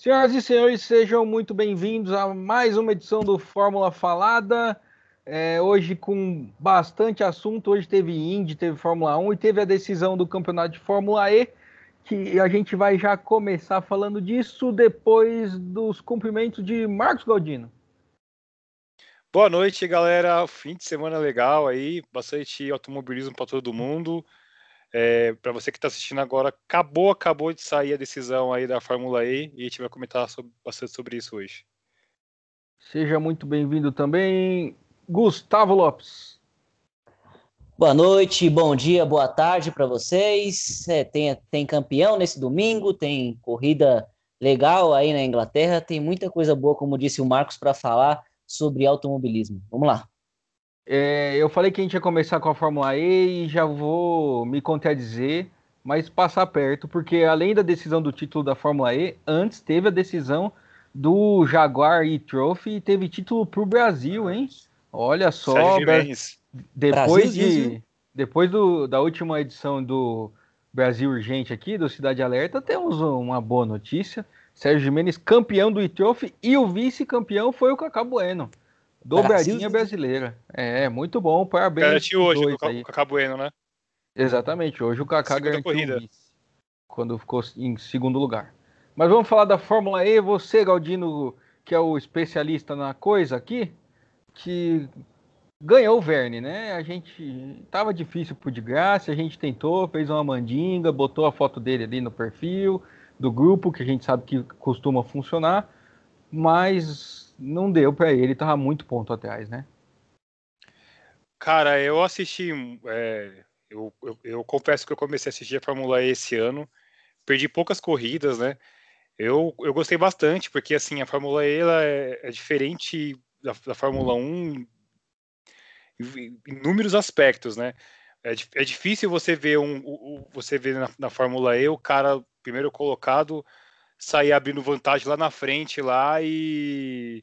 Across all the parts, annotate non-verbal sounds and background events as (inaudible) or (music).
Senhoras e senhores, sejam muito bem-vindos a mais uma edição do Fórmula Falada. É, hoje com bastante assunto. Hoje teve Indy, teve Fórmula 1 e teve a decisão do campeonato de Fórmula E, que a gente vai já começar falando disso depois dos cumprimentos de Marcos Galdino. Boa noite, galera. Fim de semana legal aí, bastante automobilismo para todo mundo. É, para você que está assistindo agora, acabou, acabou de sair a decisão aí da Fórmula E e a gente vai comentar sobre, bastante sobre isso hoje. Seja muito bem-vindo também, Gustavo Lopes. Boa noite, bom dia, boa tarde para vocês. É, tem, tem campeão nesse domingo, tem corrida legal aí na Inglaterra, tem muita coisa boa, como disse o Marcos, para falar sobre automobilismo. Vamos lá. É, eu falei que a gente ia começar com a Fórmula E e já vou me contradizer, mas passar perto, porque além da decisão do título da Fórmula E, antes teve a decisão do Jaguar e-Trophy e teve título para o Brasil, hein? Olha só, depois de depois do, da última edição do Brasil Urgente aqui, do Cidade Alerta, temos uma boa notícia. Sérgio Jimenez, campeão do e-Trophy, e o vice-campeão foi o Cacá Bueno. Dobradinha brasileira. É, muito bom. Parabéns. Garantiu hoje o Cacá Bueno, né? Exatamente. Hoje o Cacá garantiu corrida. quando ficou em segundo lugar. Mas vamos falar da Fórmula E. Você, Galdino, que é o especialista na coisa aqui, que ganhou o Verne, né? A gente tava difícil por de graça, a gente tentou, fez uma mandinga, botou a foto dele ali no perfil do grupo, que a gente sabe que costuma funcionar, mas não deu para ele, tava muito ponto atrás, né? Cara, eu assisti. É, eu, eu, eu, confesso que eu comecei a assistir a Fórmula E esse ano. Perdi poucas corridas, né? Eu, eu gostei bastante, porque assim, a Fórmula E ela é, é diferente da, da, Fórmula 1 em inúmeros aspectos, né? É, é difícil você ver um, você ver na, na Fórmula E o cara primeiro colocado sair abrindo vantagem lá na frente lá e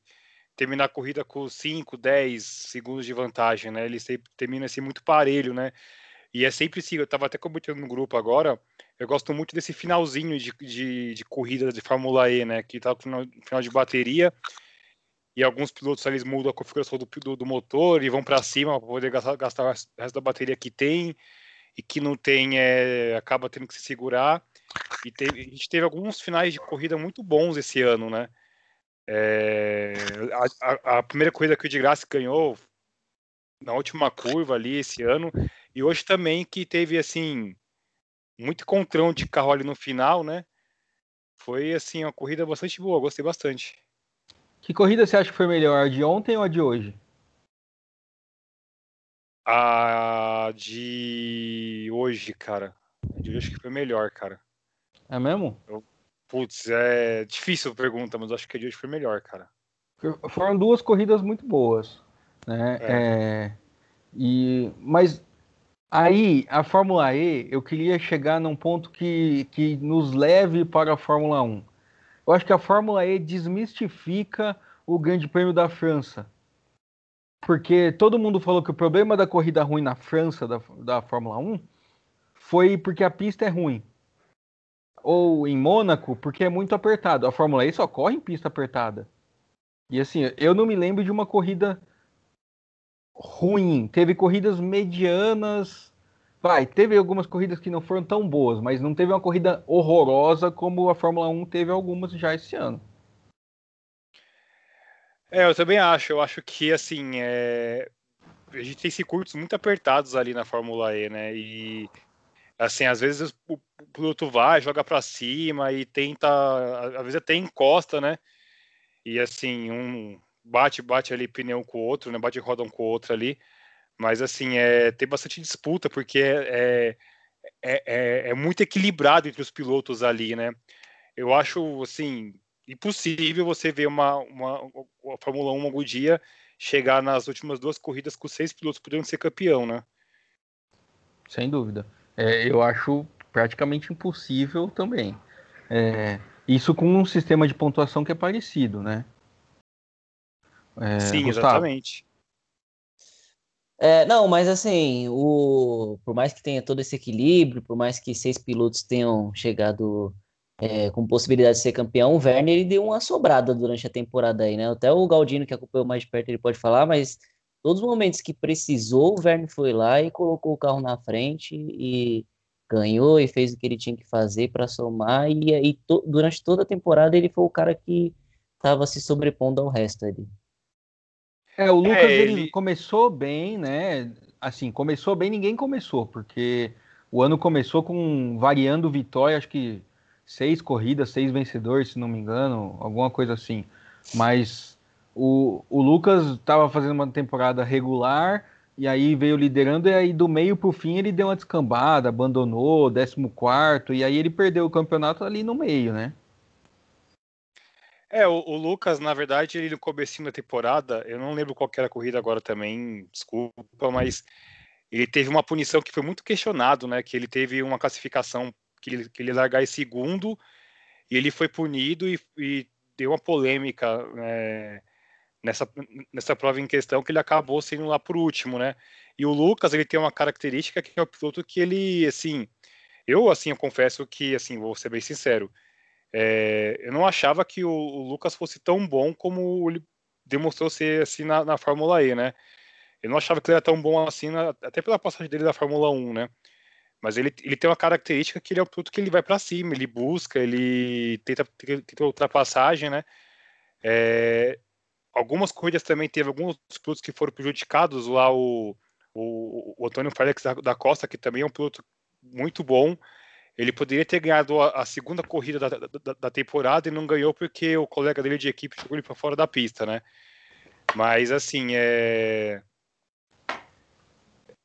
terminar a corrida com 5, 10 segundos de vantagem, né? Ele sempre termina assim muito parelho, né? E é sempre assim, eu estava até comentando no grupo agora, eu gosto muito desse finalzinho de, de, de corrida de Fórmula E, né? Que tá no final, final, de bateria e alguns pilotos eles mudam a configuração do, do, do motor e vão para cima para poder gastar, gastar o resto da bateria que tem e que não tem, é, acaba tendo que se segurar. E teve, a gente teve alguns finais de corrida muito bons esse ano, né? É, a, a, primeira corrida que o de Graça ganhou na última curva ali esse ano, e hoje também que teve assim muito encontrão de carro ali no final, né? Foi assim uma corrida bastante boa, gostei bastante. Que corrida você acha que foi melhor, a de ontem ou a de hoje? A de hoje, cara. A de hoje acho que foi melhor, cara. É mesmo? Eu, putz, é difícil a pergunta, mas acho que a de hoje foi melhor, cara. Foram duas corridas muito boas, né? É. É, e, mas aí, a Fórmula E, eu queria chegar num ponto que, que nos leve para a Fórmula 1. Eu acho que a Fórmula E desmistifica o Grande Prêmio da França. Porque todo mundo falou que o problema da corrida ruim na França, da, da Fórmula 1, foi porque a pista é ruim ou em Mônaco, porque é muito apertado. A Fórmula E só corre em pista apertada. E assim, eu não me lembro de uma corrida ruim. Teve corridas medianas. Vai, teve algumas corridas que não foram tão boas, mas não teve uma corrida horrorosa como a Fórmula 1 teve algumas já esse ano. É, eu também acho. Eu acho que, assim, é... a gente tem circuitos muito apertados ali na Fórmula E, né? E Assim, às vezes o piloto vai, joga para cima e tenta, às vezes até encosta, né? E assim, um bate, bate ali pneu com o outro, né? Bate roda um com o outro ali. Mas assim, é, tem bastante disputa, porque é, é, é, é muito equilibrado entre os pilotos ali, né? Eu acho, assim, impossível você ver uma, uma, uma Fórmula 1 algum dia chegar nas últimas duas corridas com seis pilotos podendo ser campeão, né? Sem dúvida. É, eu acho praticamente impossível também. É, isso com um sistema de pontuação que é parecido, né? É, Sim, Gustavo. exatamente. É, não, mas assim, o, por mais que tenha todo esse equilíbrio, por mais que seis pilotos tenham chegado é, com possibilidade de ser campeão, o Werner ele deu uma sobrada durante a temporada aí, né? Até o Galdino, que acompanhou mais de perto, ele pode falar, mas todos os momentos que precisou, o Werner foi lá e colocou o carro na frente e ganhou e fez o que ele tinha que fazer para somar. E aí, to, durante toda a temporada, ele foi o cara que estava se sobrepondo ao resto ali. É, o Lucas é, ele... ele... começou bem, né? Assim, começou bem, ninguém começou, porque o ano começou com variando vitória, acho que seis corridas, seis vencedores, se não me engano, alguma coisa assim. Mas o, o Lucas estava fazendo uma temporada regular e aí veio liderando, e aí do meio para o fim ele deu uma descambada, abandonou, 14, e aí ele perdeu o campeonato ali no meio, né? É, o, o, Lucas, na verdade, ele no começo da temporada, eu não lembro qual era a corrida agora também, desculpa, mas ele teve uma punição que foi muito questionado, né? Que ele teve uma classificação que ele, que ele largar em segundo e ele foi punido e, e deu uma polêmica né, nessa, nessa prova em questão que ele acabou sendo lá por último, né? E o Lucas, ele tem uma característica que é o piloto que ele, assim, eu, assim, eu confesso que, assim, vou ser bem sincero, é, eu não achava que o, o, Lucas fosse tão bom como ele demonstrou ser, assim, na, na Fórmula E, né? Eu não achava que ele era tão bom assim, na, até pela passagem dele da Fórmula 1, né? Mas ele, ele tem uma característica que ele é um piloto que ele vai para cima, ele busca, ele tenta, tenta ultrapassagem, né? É, algumas corridas também teve alguns pilotos que foram prejudicados, lá o, o, o Antônio Félix da, da, Costa, que também é um piloto muito bom. Ele poderia ter ganhado a, a segunda corrida da, da, da, temporada e não ganhou porque o colega dele de equipe jogou ele para fora da pista, né? Mas assim, é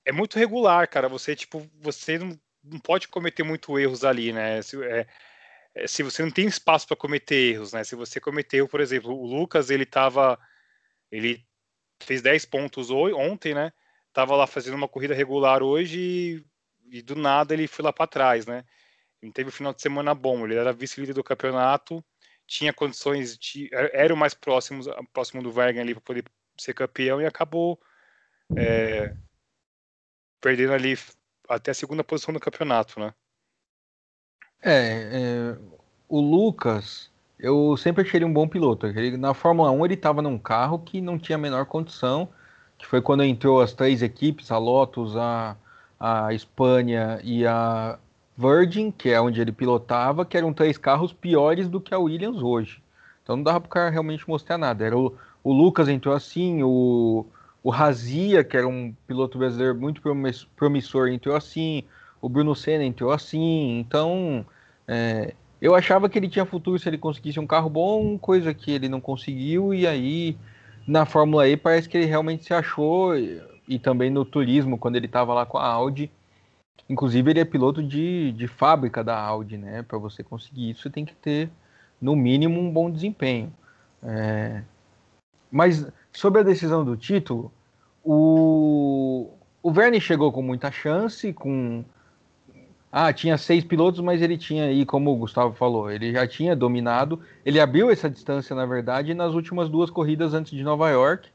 é muito regular, cara. Você, tipo, você não, não pode cometer muito erros ali, né? É se você não tem espaço para cometer erros, né? Se você cometeu, por exemplo, o Lucas, ele tava. Ele fez 10 pontos ontem, né? Tava lá fazendo uma corrida regular hoje e, e do nada ele foi lá para trás, né? Ele teve um final de semana bom, ele era vice-líder do campeonato, tinha condições, de, era o mais próximo, próximo do Vergen ali para poder ser campeão e acabou é, perdendo ali até a segunda posição do campeonato, né? É, é, o Lucas, eu sempre achei ele um bom piloto. Ele, na Fórmula 1 ele estava num carro que não tinha a menor condição, que foi quando entrou as três equipes, a Lotus, a, a Espanha e a Virgin, que é onde ele pilotava, que eram três carros piores do que a Williams hoje. Então não dava para o cara realmente mostrar nada. Era o, o Lucas entrou assim, o, o Razia, que era um piloto brasileiro muito promissor, entrou assim. O Bruno Senna entrou assim. Então, é, eu achava que ele tinha futuro se ele conseguisse um carro bom, coisa que ele não conseguiu. E aí, na Fórmula E, parece que ele realmente se achou. E, e também no turismo, quando ele estava lá com a Audi. Inclusive, ele é piloto de, de fábrica da Audi, né? Para você conseguir isso, você tem que ter, no mínimo, um bom desempenho. É, mas sobre a decisão do título, o, o Verne chegou com muita chance, com ah, tinha seis pilotos, mas ele tinha aí, como o Gustavo falou, ele já tinha dominado. Ele abriu essa distância, na verdade, nas últimas duas corridas antes de Nova York,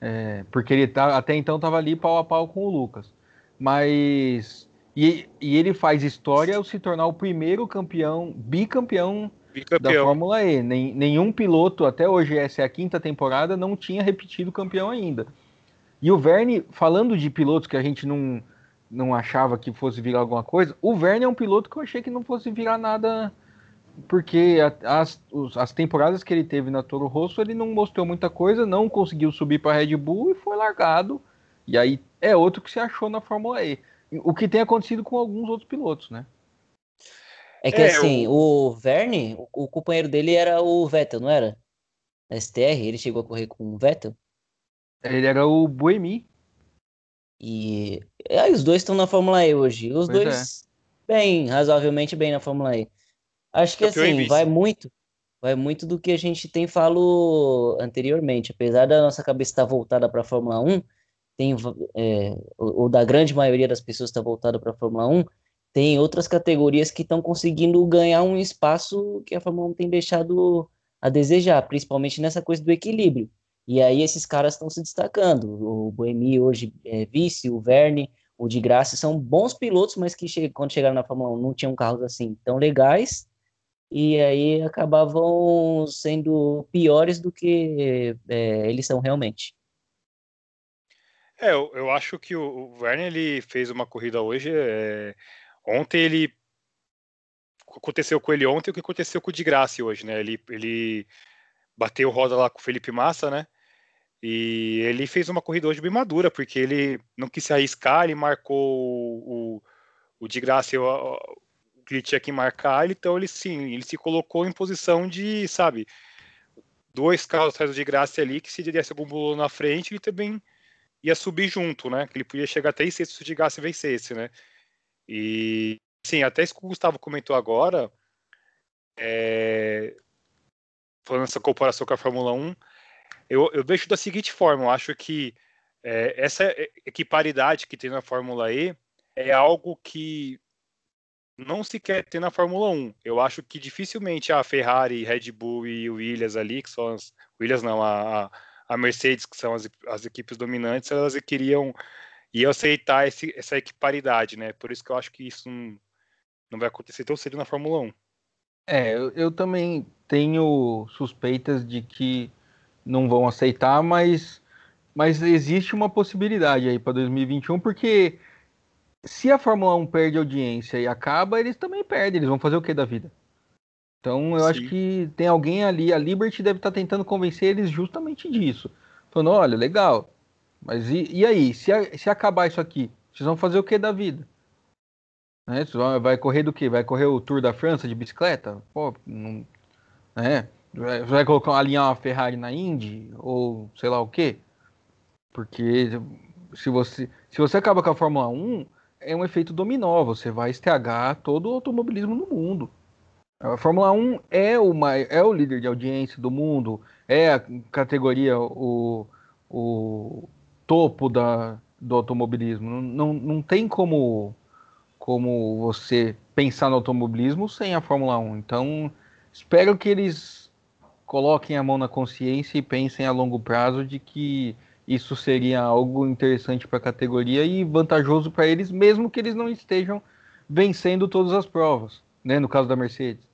é, porque ele tá, até então estava ali pau a pau com o Lucas. Mas. E, e, ele faz história ao se tornar o primeiro campeão, bicampeão da Fórmula E. Nem, nenhum piloto, até hoje, essa é a quinta temporada, não tinha repetido campeão ainda. E o Verne, falando de pilotos que a gente não, não achava que fosse virar alguma coisa, o Verne é um piloto que eu achei que não fosse virar nada, porque as, as temporadas que ele teve na Toro Rosso, ele não mostrou muita coisa, não conseguiu subir para a Red Bull e foi largado. E aí é outro que se achou na Fórmula E. O que tem acontecido com alguns outros pilotos, né? É que é, assim, o... o Verne, o, o, companheiro dele era o Vettel, não era? STR, ele chegou a correr com o Vettel? Ele era o Buemi. E aí, os dois estão na Fórmula E hoje. Os pois dois é. bem, razoavelmente bem na Fórmula E. Acho que assim, vai muito, vai muito do que a gente tem falado anteriormente. Apesar da nossa cabeça estar voltada para a Fórmula 1, tem, é, ou da grande maioria das pessoas estar voltada para a Fórmula 1, tem outras categorias que estão conseguindo ganhar um espaço que a Fórmula 1 tem deixado a desejar, principalmente nessa coisa do equilíbrio. E aí esses caras estão se destacando. O Boemi hoje é vice, o Verne, o de Graça são bons pilotos, mas que che quando chegaram na Fórmula 1 não tinham carros assim tão legais. e aí acabavam sendo piores do que é, eles são realmente. É, eu, eu acho que o, o Werner ele fez uma corrida hoje. É, ontem ele aconteceu com ele ontem o que aconteceu com o de Graça hoje, né? Ele, ele bateu roda lá com o Felipe Massa, né? E ele fez uma corrida hoje bem madura, porque ele não quis se arriscar, ele marcou o, o de graça o que ele tinha que marcar, então ele sim, ele se colocou em posição de, sabe, dois carros atrás do de graça ali, que se desse algum bolo na frente, ele também ia subir junto, né? Que ele podia chegar até sexto se o de graça vencesse, né? E sim, até isso que o Gustavo comentou agora, é, falando essa comparação com a Fórmula 1, eu, eu vejo da seguinte forma: eu acho que é, essa equiparidade que tem na Fórmula E é algo que não se quer ter na Fórmula 1. Eu acho que dificilmente a Ferrari, Red Bull e o Williams ali, que são as. Williams não, a, a Mercedes, que são as, as equipes dominantes, elas queriam e aceitar esse, essa equiparidade, né? Por isso que eu acho que isso não, não vai acontecer tão cedo na Fórmula 1. É, eu, eu também tenho suspeitas de que não vão aceitar, mas, mas existe uma possibilidade aí para 2021, porque se a Fórmula 1 perde audiência e acaba, eles também perdem, eles vão fazer o que da vida? Então eu Sim. acho que tem alguém ali, a Liberty deve estar tá tentando convencer eles justamente disso. Falando, olha, legal, mas e, e aí, se, se acabar isso aqui, vocês vão fazer o que da vida? Né? Vai correr do que? Vai correr o Tour da França de bicicleta? Pô, não, né? Vai, colocar alinhar uma Ferrari na Indy ou sei lá o quê? Porque se você se você acaba com a Fórmula 1, é um efeito dominó, você vai STH todo o automobilismo no mundo. A Fórmula 1 é o, é o líder de audiência do mundo, é a categoria, o, o topo da, do automobilismo. Não, não, não tem como, como você pensar no automobilismo sem a Fórmula 1. Então, espero que eles coloquem a mão na consciência e pensem a longo prazo de que isso seria algo interessante para a categoria e vantajoso para eles, mesmo que eles não estejam vencendo todas as provas, né? No caso da Mercedes.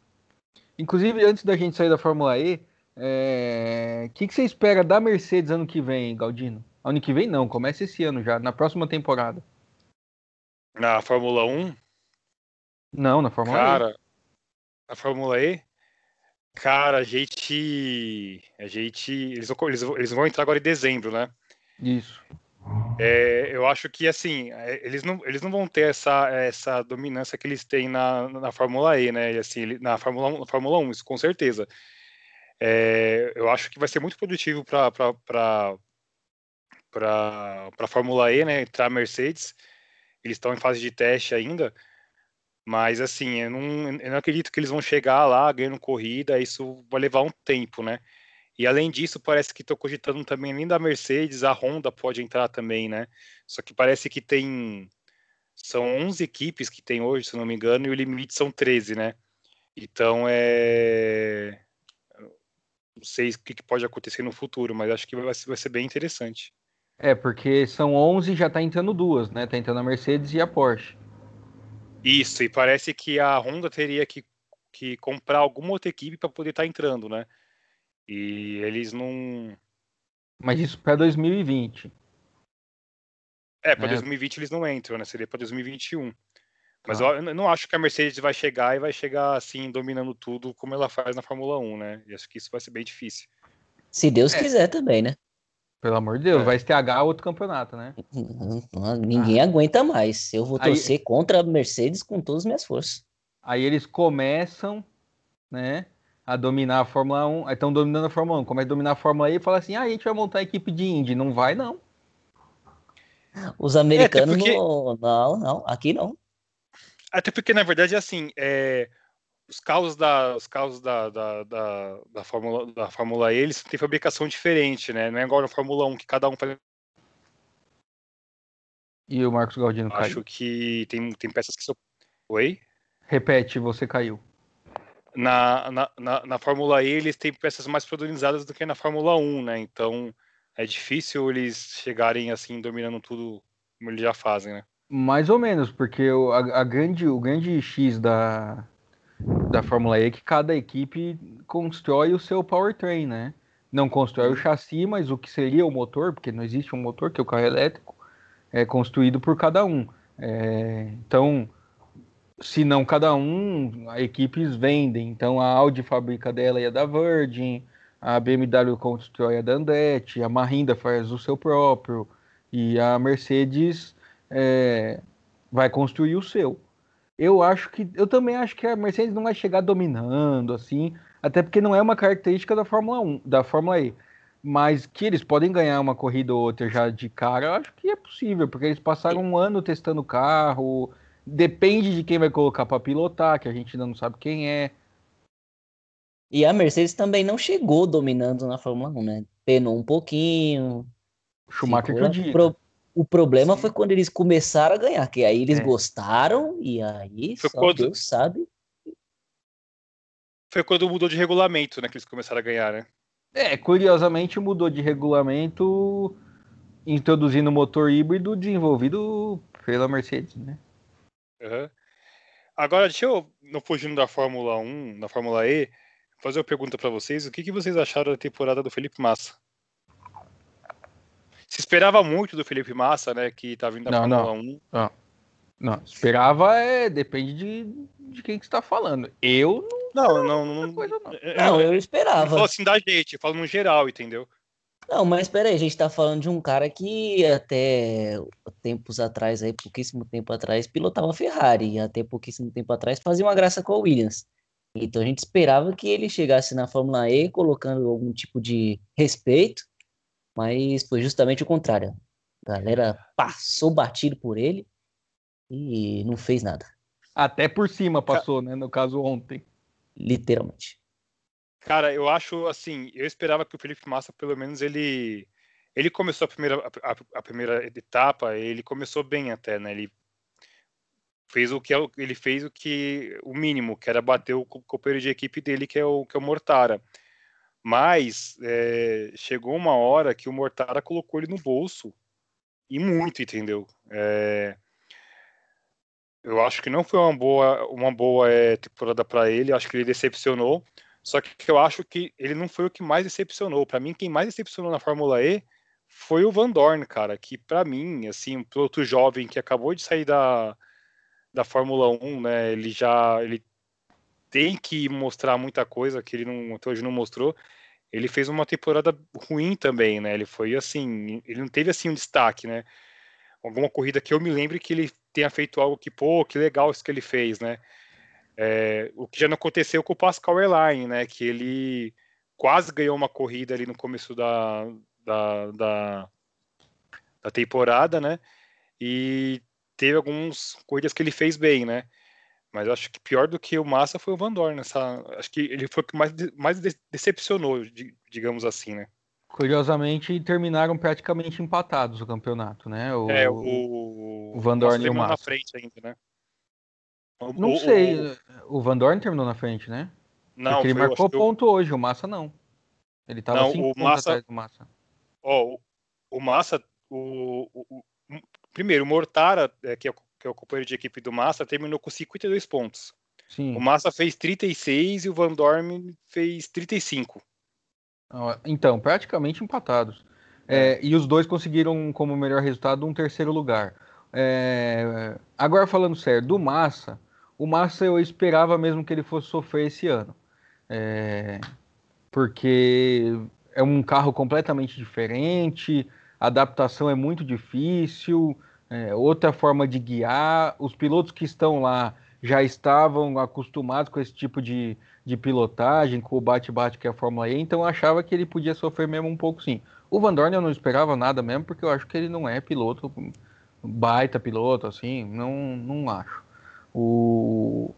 Inclusive, antes da gente sair da Fórmula E, o é... que, que você espera da Mercedes ano que vem, Galdino? Ano que vem não, começa esse ano já, na próxima temporada. Na Fórmula 1? Não, na Fórmula Cara, E. Cara, na Fórmula E? Cara, a gente. A gente. Eles, eles, eles vão entrar agora em dezembro, né? Isso. É, eu acho que assim, é, eles não, eles não vão ter essa, essa dominância que eles têm na, na Fórmula E, né? E, assim, na Fórmula 1, na Fórmula 1 isso com certeza. É, eu acho que vai ser muito produtivo para a Fórmula E, né? Entrar a Mercedes. Eles estão em fase de teste ainda. Mas assim, eu não, eu não acredito que eles vão chegar lá ganhando corrida, isso vai levar um tempo, né? E além disso, parece que estou cogitando também, além da Mercedes, a Honda pode entrar também, né? Só que parece que tem. São 11 equipes que tem hoje, se não me engano, e o limite são 13, né? Então é. Não sei o que pode acontecer no futuro, mas acho que vai ser, bem interessante. É, porque são 11 e já tá entrando duas, né? Tá entrando a Mercedes e a Porsche. Isso, e parece que a Honda teria que, que comprar alguma outra equipe para poder estar tá entrando, né? E eles não. Mas isso para 2020. É, para é. 2020 eles não entram, né? Seria para 2021. Mas ah. eu não acho que a Mercedes vai chegar e vai chegar assim, dominando tudo como ela faz na Fórmula 1, né? E acho que isso vai ser bem difícil. Se Deus é. quiser também, né? Pelo amor de Deus, é. vai STH outro campeonato, né? Ninguém ah. aguenta mais. Eu vou torcer Aí... contra a Mercedes com todas as minhas forças. Aí eles começam, né, a dominar a Fórmula 1. Aí estão dominando a Fórmula 1. Começa a dominar a Fórmula E e fala assim: ah, a gente vai montar a equipe de Indy. Não vai, não. Os americanos é, porque... não, não, não, aqui não. Até porque, na verdade, assim, é, os carros da, os carros da, da, da, da, Fórmula, da Fórmula E, eles têm fabricação diferente, né? Não é igual na Fórmula 1, que cada um faz. E o Marcos Galdino caiu. Acho que tem, tem peças que são. Oi? Repete, você caiu. Na, na, na, na, Fórmula E, eles têm peças mais padronizadas do que na Fórmula 1, né? Então é difícil eles chegarem assim, dominando tudo como eles já fazem, né? Mais ou menos, porque o, a, a grande, o grande X da, da Fórmula E que cada equipe constrói o seu powertrain, né? Não constrói o chassi, mas o que seria o motor, porque não existe um motor, que é o carro elétrico, é construído por cada um. É, então, se não cada um, equipes vendem. Então, a Audi fabrica dela e a da Virgin, a BMW constrói a da Andretti, a Mahindra faz o seu próprio, e a Mercedes é, vai construir o seu. Eu acho que, eu também acho que a Mercedes não vai chegar dominando assim, até porque não é uma característica da Fórmula 1, da Fórmula E. Mas que eles podem ganhar uma corrida ou outra já de cara, eu acho que é possível, porque eles passaram um ano testando o carro. Depende de quem vai colocar para pilotar, que a gente ainda não sabe quem é. E a Mercedes também não chegou dominando na Fórmula 1, né? Penou um pouquinho. Schumacher que eu digo. Pro... O problema Sim. foi quando eles começaram a ganhar, que aí eles é. gostaram e aí foi só quando... Deus sabe foi quando mudou de regulamento, né? Que eles começaram a ganhar, né? É, curiosamente mudou de regulamento introduzindo motor híbrido desenvolvido pela Mercedes, né? Uhum. Agora, deixa eu, não fugindo da Fórmula 1, da Fórmula E, fazer uma pergunta para vocês. O que, que vocês acharam da temporada do Felipe Massa? Se esperava muito do Felipe Massa, né? Que tá vindo da não, Fórmula não. 1. Não. não, esperava é. Depende de, de quem que está falando. Eu não não, não, não. Coisa, não. É, não, eu esperava. Não assim da gente, eu falo no geral, entendeu? Não, mas peraí, a gente tá falando de um cara que até tempos atrás, aí, pouquíssimo tempo atrás, pilotava Ferrari, e até pouquíssimo tempo atrás fazia uma graça com a Williams. Então a gente esperava que ele chegasse na Fórmula E colocando algum tipo de respeito, mas foi justamente o contrário. A galera passou batido por ele e não fez nada. Até por cima passou, né? No caso ontem literalmente. Cara, eu acho assim, eu esperava que o Felipe Massa, pelo menos, ele ele começou a primeira, a, a, primeira etapa, ele começou bem até, né? Ele fez o que é ele fez o que o mínimo, que era bater o companheiro de equipe dele, que é o que é o Mortara. Mas é, chegou uma hora que o Mortara colocou ele no bolso e muito, entendeu? É, eu acho que não foi uma boa, uma boa é, temporada para ele. Acho que ele decepcionou. Só que eu acho que ele não foi o que mais decepcionou. Para mim, quem mais decepcionou na Fórmula E foi o Van Dorn, cara. Que para mim, assim, um piloto jovem que acabou de sair da, da Fórmula 1, né? Ele já ele tem que mostrar muita coisa que ele não, até hoje não mostrou. Ele fez uma temporada ruim também, né? Ele foi assim, ele não teve assim um destaque, né? Alguma corrida que eu me lembre que ele tenha feito algo que, pô, que legal isso que ele fez, né? É, o que já não aconteceu com o Pascal Airline, né? Que ele quase ganhou uma corrida ali no começo da, da, da, da temporada, né? E teve algumas corridas que ele fez bem, né? Mas acho que pior do que o Massa foi o Van Dorn. Nessa, acho que ele foi o que mais, mais decepcionou, digamos assim, né? Curiosamente, terminaram praticamente empatados o campeonato, né? O, é, o, o Van Dorn e o Massa. na frente ainda, né? O, não o, sei, o... o Van Dorn terminou na frente, né? Não, Porque ele foi, marcou ponto eu... hoje, o Massa não. Ele tava não, cinco o Massa... atrás do Massa. Ó, o, Massa, o, o, primeiro, o Mortara, é, que, é, que é o companheiro de equipe do Massa, terminou com 52 pontos. Sim. O Massa fez 36 e o Van Dorn fez 35. Então, praticamente empatados. É, é, e os dois conseguiram como melhor resultado um terceiro lugar. É, agora falando sério, do Massa, o Massa eu esperava mesmo que ele fosse sofrer esse ano. É, porque é um carro completamente diferente, a adaptação é muito difícil, é, outra forma de guiar. Os pilotos que estão lá já estavam acostumados com esse tipo de, de pilotagem, com o bate-bate que é a Fórmula E, então eu achava que ele podia sofrer mesmo um pouco sim. O Van Dorn eu não esperava nada mesmo, porque eu acho que ele não é piloto, baita piloto, assim, não, não acho. O,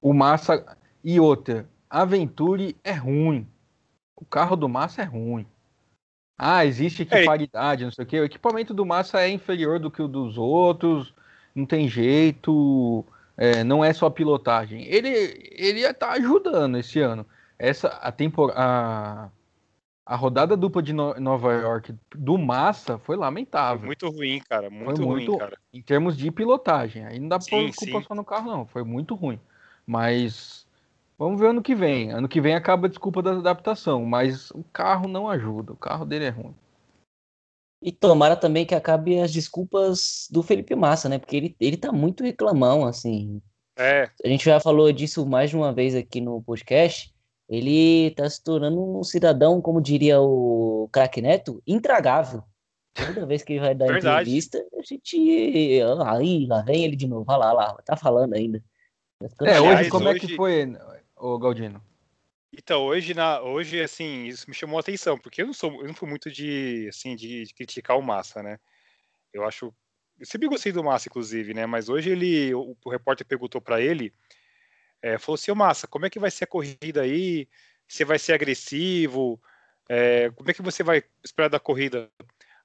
o Massa e outra, a Venturi é ruim. O carro do Massa é ruim. Ah, existe equiparidade, não sei o que. O equipamento do Massa é inferior do que o dos outros, não tem jeito. É, não é só pilotagem. Ele, ele está ajudando esse ano. Essa a, tempor, a, rodada dupla de no, Nova York do Massa foi lamentável. Foi muito ruim, cara. Muito, foi muito ruim, cara. Em termos de pilotagem. Aí não dá pra pôr culpa só no carro, não. Foi muito ruim. Mas Vamos ver ano que vem. Ano que vem acaba a desculpa da adaptação, mas o carro não ajuda. O carro dele é ruim. E tomara também que acabe as desculpas do Felipe Massa, né? Porque ele, ele tá muito reclamão, assim. É. A gente já falou disso mais de uma vez aqui no podcast. Ele tá se tornando um cidadão, como diria o craque Neto, intragável. Toda vez que ele vai dar Verdade. entrevista, a gente. Aí, lá vem ele de novo. Olha lá, lá, tá falando ainda. Tá é, hoje como hoje... é que foi, o Galdino? Então, hoje, na, hoje, assim, isso me chamou a atenção, porque eu não sou, eu não fui muito de, assim, de, de criticar o Massa, né? Eu acho, eu sempre gostei do Massa, inclusive, né? Mas hoje ele, o, o repórter perguntou para ele, é, falou assim, Massa, como é que vai ser a corrida aí? Você vai ser agressivo? É, como é que você vai esperar da corrida?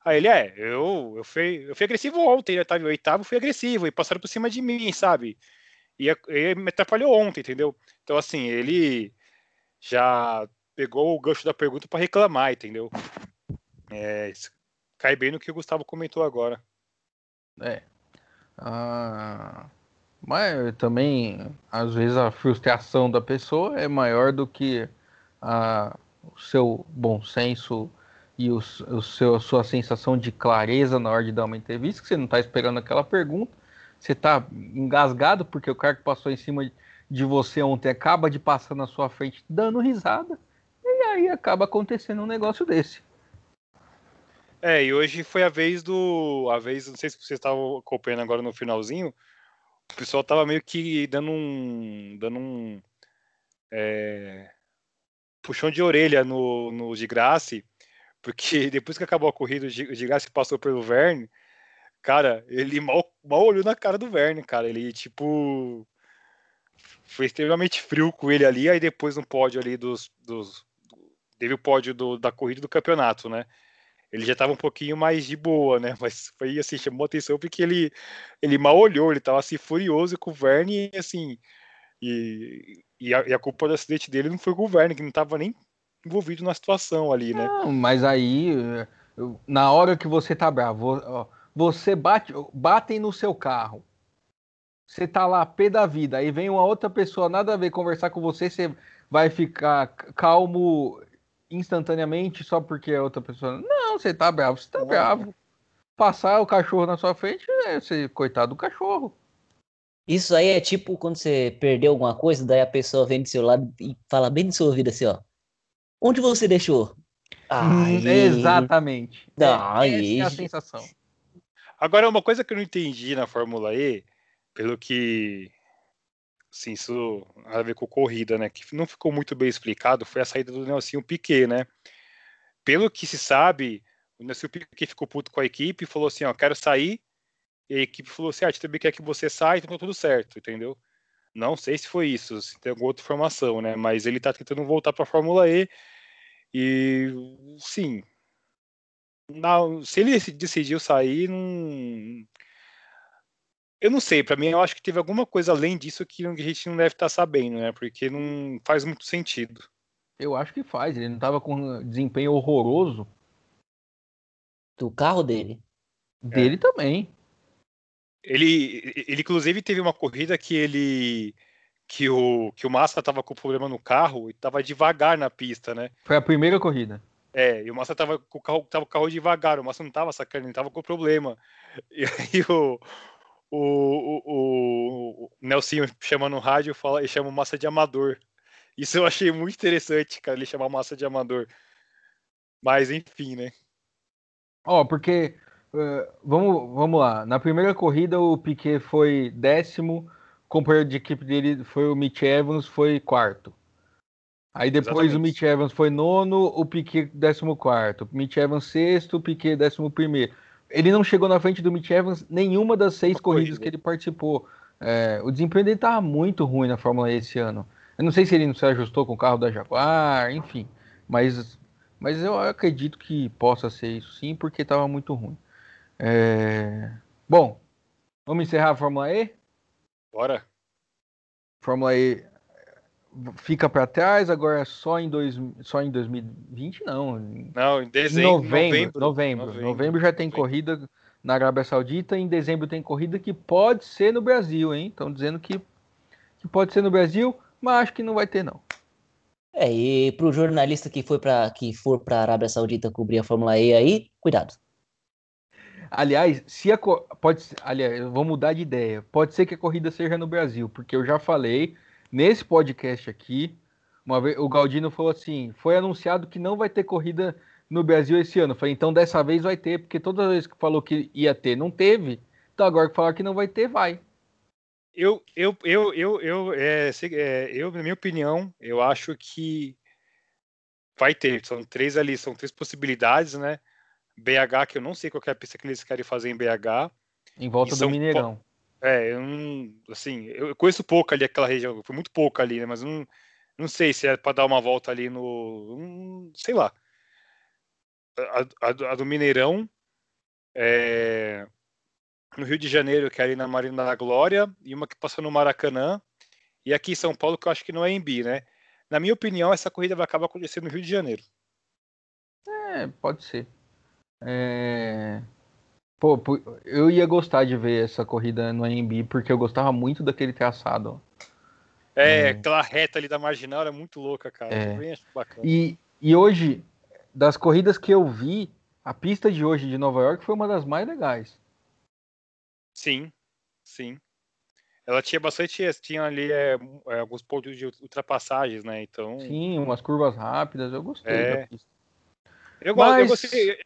Aí ele, é, eu, eu, fui, eu fui agressivo ontem, eu tava em oitavo, fui agressivo, e passaram por cima de mim, sabe? E, e me atrapalhou ontem, entendeu? Então, assim, ele já pegou o gancho da pergunta para reclamar, entendeu? É, isso cai bem no que o Gustavo comentou agora. É. Ah, mas também, às vezes, a frustração da pessoa é maior do que a, o seu bom senso e o, o seu, a sua sensação de clareza na hora de dar uma entrevista, que você não está esperando aquela pergunta, você está engasgado porque o cara que passou em cima de você ontem acaba de passar na sua frente dando risada, e aí acaba acontecendo um negócio desse. É, e hoje foi a vez do. A vez, não sei se vocês estavam acompanhando agora no finalzinho, o pessoal tava meio que dando um. dando um. É, puxão de orelha no, no Graça, porque (laughs) depois que acabou a corrida, o Graça passou pelo Verne, cara, ele mal, mal olhou na cara do Verne, cara. Ele, tipo foi extremamente frio com ele ali, aí depois no pódio ali dos. dos teve o pódio do, da corrida do campeonato, né? Ele já estava um pouquinho mais de boa, né? (laughs) Mas foi assim, chamou atenção porque ele, ele mal olhou, ele estava assim furioso com o Verne, e assim. E, e, a, e a culpa do acidente dele não foi com o Verne, que não estava nem envolvido na situação ali, né? Não, mas aí, na hora que você tá bravo, você bate, batem no seu carro você tá lá, pé da vida, aí vem uma outra pessoa, nada a ver, conversar com você, você vai ficar calmo instantaneamente só porque é outra pessoa. Não, você tá bravo, você tá Não. bravo. Passar o cachorro na sua frente é ser coitado do cachorro. Isso aí é tipo quando você perdeu alguma coisa, daí a pessoa vem do seu lado e fala bem no seu ouvido assim, ó. Onde você deixou? Hum, exatamente. Não, é, essa é a sensação. Agora, uma coisa que eu não entendi na Fórmula E pelo que assim, isso a ver com corrida, né? Que não ficou muito bem explicado foi a saída do Nelson Piquet, né? Pelo que se sabe, o Nelson Piquet ficou puto com a equipe e falou assim, ó, quero sair. E a equipe falou assim, ah, a gente também quer que você saia, então tá tudo certo, entendeu? Não sei se foi isso, se tem alguma outra informação, né? Mas ele tá tentando voltar para a Fórmula E e sim, não, se ele decidiu sair, não, eu não sei, para mim eu acho que teve alguma coisa além disso que a gente não deve estar tá sabendo, né? Porque não faz muito sentido. Eu acho que faz, ele não estava com um desempenho horroroso. Do carro dele? Dele é. também. Ele, ele inclusive teve uma corrida que ele que o que o Massa estava com problema no carro e estava devagar na pista, né? Foi a primeira corrida. É, e o Massa estava com o carro, tava com o carro devagar, o Massa não estava sacando, ele estava com problema. (laughs) E aí o, o, o, o Nelsinho chama no rádio fala, e chama massa de amador. Isso eu achei muito interessante, cara, ele chamar massa de amador. Mas enfim, né? Ó, oh, porque uh, vamos, vamos lá. Na primeira corrida o Piquet foi décimo, o companheiro de equipe dele foi o Mitch Evans, foi quarto. Aí depois Exatamente. o Mitch Evans foi nono, o Piquet décimo quarto, Mitch Evans sexto, o Piquet décimo primeiro ele não chegou na frente do Mitch Evans nenhuma das seis corridas que ele participou. É, o desempenho dele estava muito ruim na Fórmula E esse ano. Eu não sei se ele não se ajustou com o carro da Jaguar, enfim. Mas, mas eu acredito que possa ser isso sim, porque estava muito ruim. É... Bom, vamos encerrar a Fórmula E? Bora. Fórmula E fica para trás, agora é só em, dois, só em 2020, não. Não, em dezembro. Novembro, novembro. Novembro, novembro já tem novembro. corrida na Arábia Saudita, em dezembro tem corrida que pode ser no Brasil, hein? Estão dizendo que, que pode ser no Brasil, mas acho que não vai ter, não. É, e para o jornalista que, foi pra, que for para a Arábia Saudita cobrir a Fórmula E aí, cuidado. Aliás, se a pode aliás, eu vou mudar de ideia. Pode ser que a corrida seja no Brasil, porque eu já falei nesse podcast aqui, uma vez o Galdino falou assim: "Foi anunciado que não vai ter corrida no Brasil esse ano". Eu falei: "Então dessa vez vai ter, porque toda vez que falou que ia ter, não teve. Então agora que falar que não vai ter, vai". Eu, eu, eu, eu, eu, é, é, eu, na minha opinião, eu acho que vai ter. São três ali, são três possibilidades, né? BH, que eu não sei qual é a pista que eles querem fazer em BH. Em volta do Mineirão. É, eu não, assim, eu conheço pouco ali aquela região, foi muito pouco ali, né? Mas não, não sei se é para dar uma volta ali no, um, sei lá. A, a, a do Mineirão, é, no Rio de Janeiro, que é ali na Marina da Glória, e uma que passa no Maracanã, e aqui em São Paulo, que eu acho que não é em Bi, né? Na minha opinião, essa corrida vai acabar acontecendo no Rio de Janeiro. É, pode ser. É... Pô, eu ia gostar de ver essa corrida no AMB, porque eu gostava muito daquele traçado. É, é, aquela reta ali da marginal era muito louca, cara. É. E, e hoje, das corridas que eu vi, a pista de hoje de Nova York foi uma das mais legais. Sim, sim. Ela tinha bastante, tinha ali é, alguns pontos de ultrapassagens, né? Então. Sim, umas curvas rápidas, eu gostei é. da pista. Eu, Mas... eu gostei,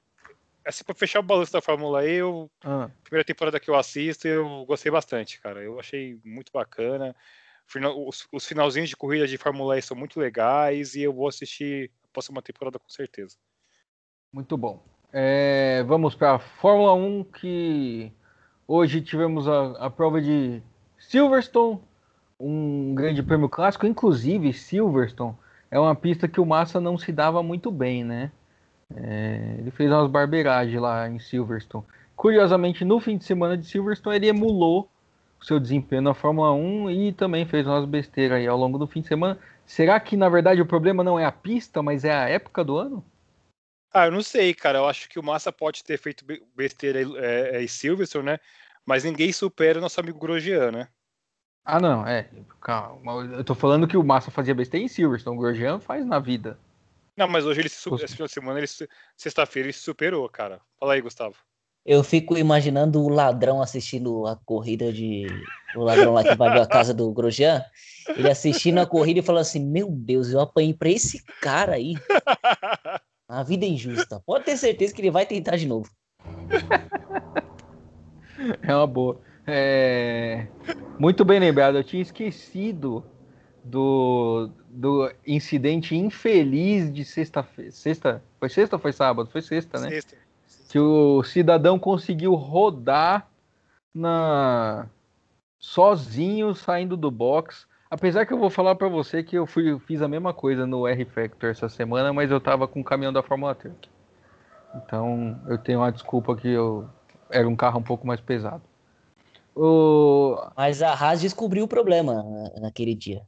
assim, pra fechar o balanço da Fórmula E, eu, ah. primeira temporada que eu assisto, eu gostei bastante, cara. Eu achei muito bacana. Os, os finalzinhos de corrida de Fórmula E são muito legais e eu vou assistir a próxima temporada com certeza. Muito bom. É, vamos para a Fórmula 1, que hoje tivemos a, a prova de Silverstone, um grande prêmio clássico. Inclusive, Silverstone é uma pista que o Massa não se dava muito bem, né? É, ele fez umas barbeiragens lá em Silverstone. Curiosamente, no fim de semana de Silverstone, ele emulou o seu desempenho na Fórmula 1 e também fez umas besteiras aí ao longo do fim de semana. Será que, na verdade, o problema não é a pista, mas é a época do ano? Ah, eu não sei, cara. Eu acho que o Massa pode ter feito besteira é, é, em Silverstone, né? Mas ninguém supera o nosso amigo Grosjean, né? Ah, não, é. Calma. Eu tô falando que o Massa fazia besteira em Silverstone. O Grosjean faz na vida. Não, mas hoje ele se esse final de semana, ele sexta-feira ele se superou, cara. Fala aí, Gustavo. Eu fico imaginando o ladrão assistindo a corrida de. O ladrão lá que invadiu a casa do Grosjean. Ele assistindo a corrida e falando assim: Meu Deus, eu apanhei pra esse cara aí. (laughs) A vida é injusta. Pode ter certeza que ele vai tentar de novo. É uma boa. É... Muito bem lembrado. Eu tinha esquecido do, do incidente infeliz de sexta-feira. Sexta, foi sexta ou foi sábado? Foi sexta, né? Sexta. Que o cidadão conseguiu rodar na sozinho saindo do box. Apesar que eu vou falar para você que eu fui, fiz a mesma coisa no R Factor essa semana, mas eu tava com o caminhão da Fórmula Truck. Então eu tenho uma desculpa que eu era um carro um pouco mais pesado. O... Mas a Haas descobriu o problema naquele dia.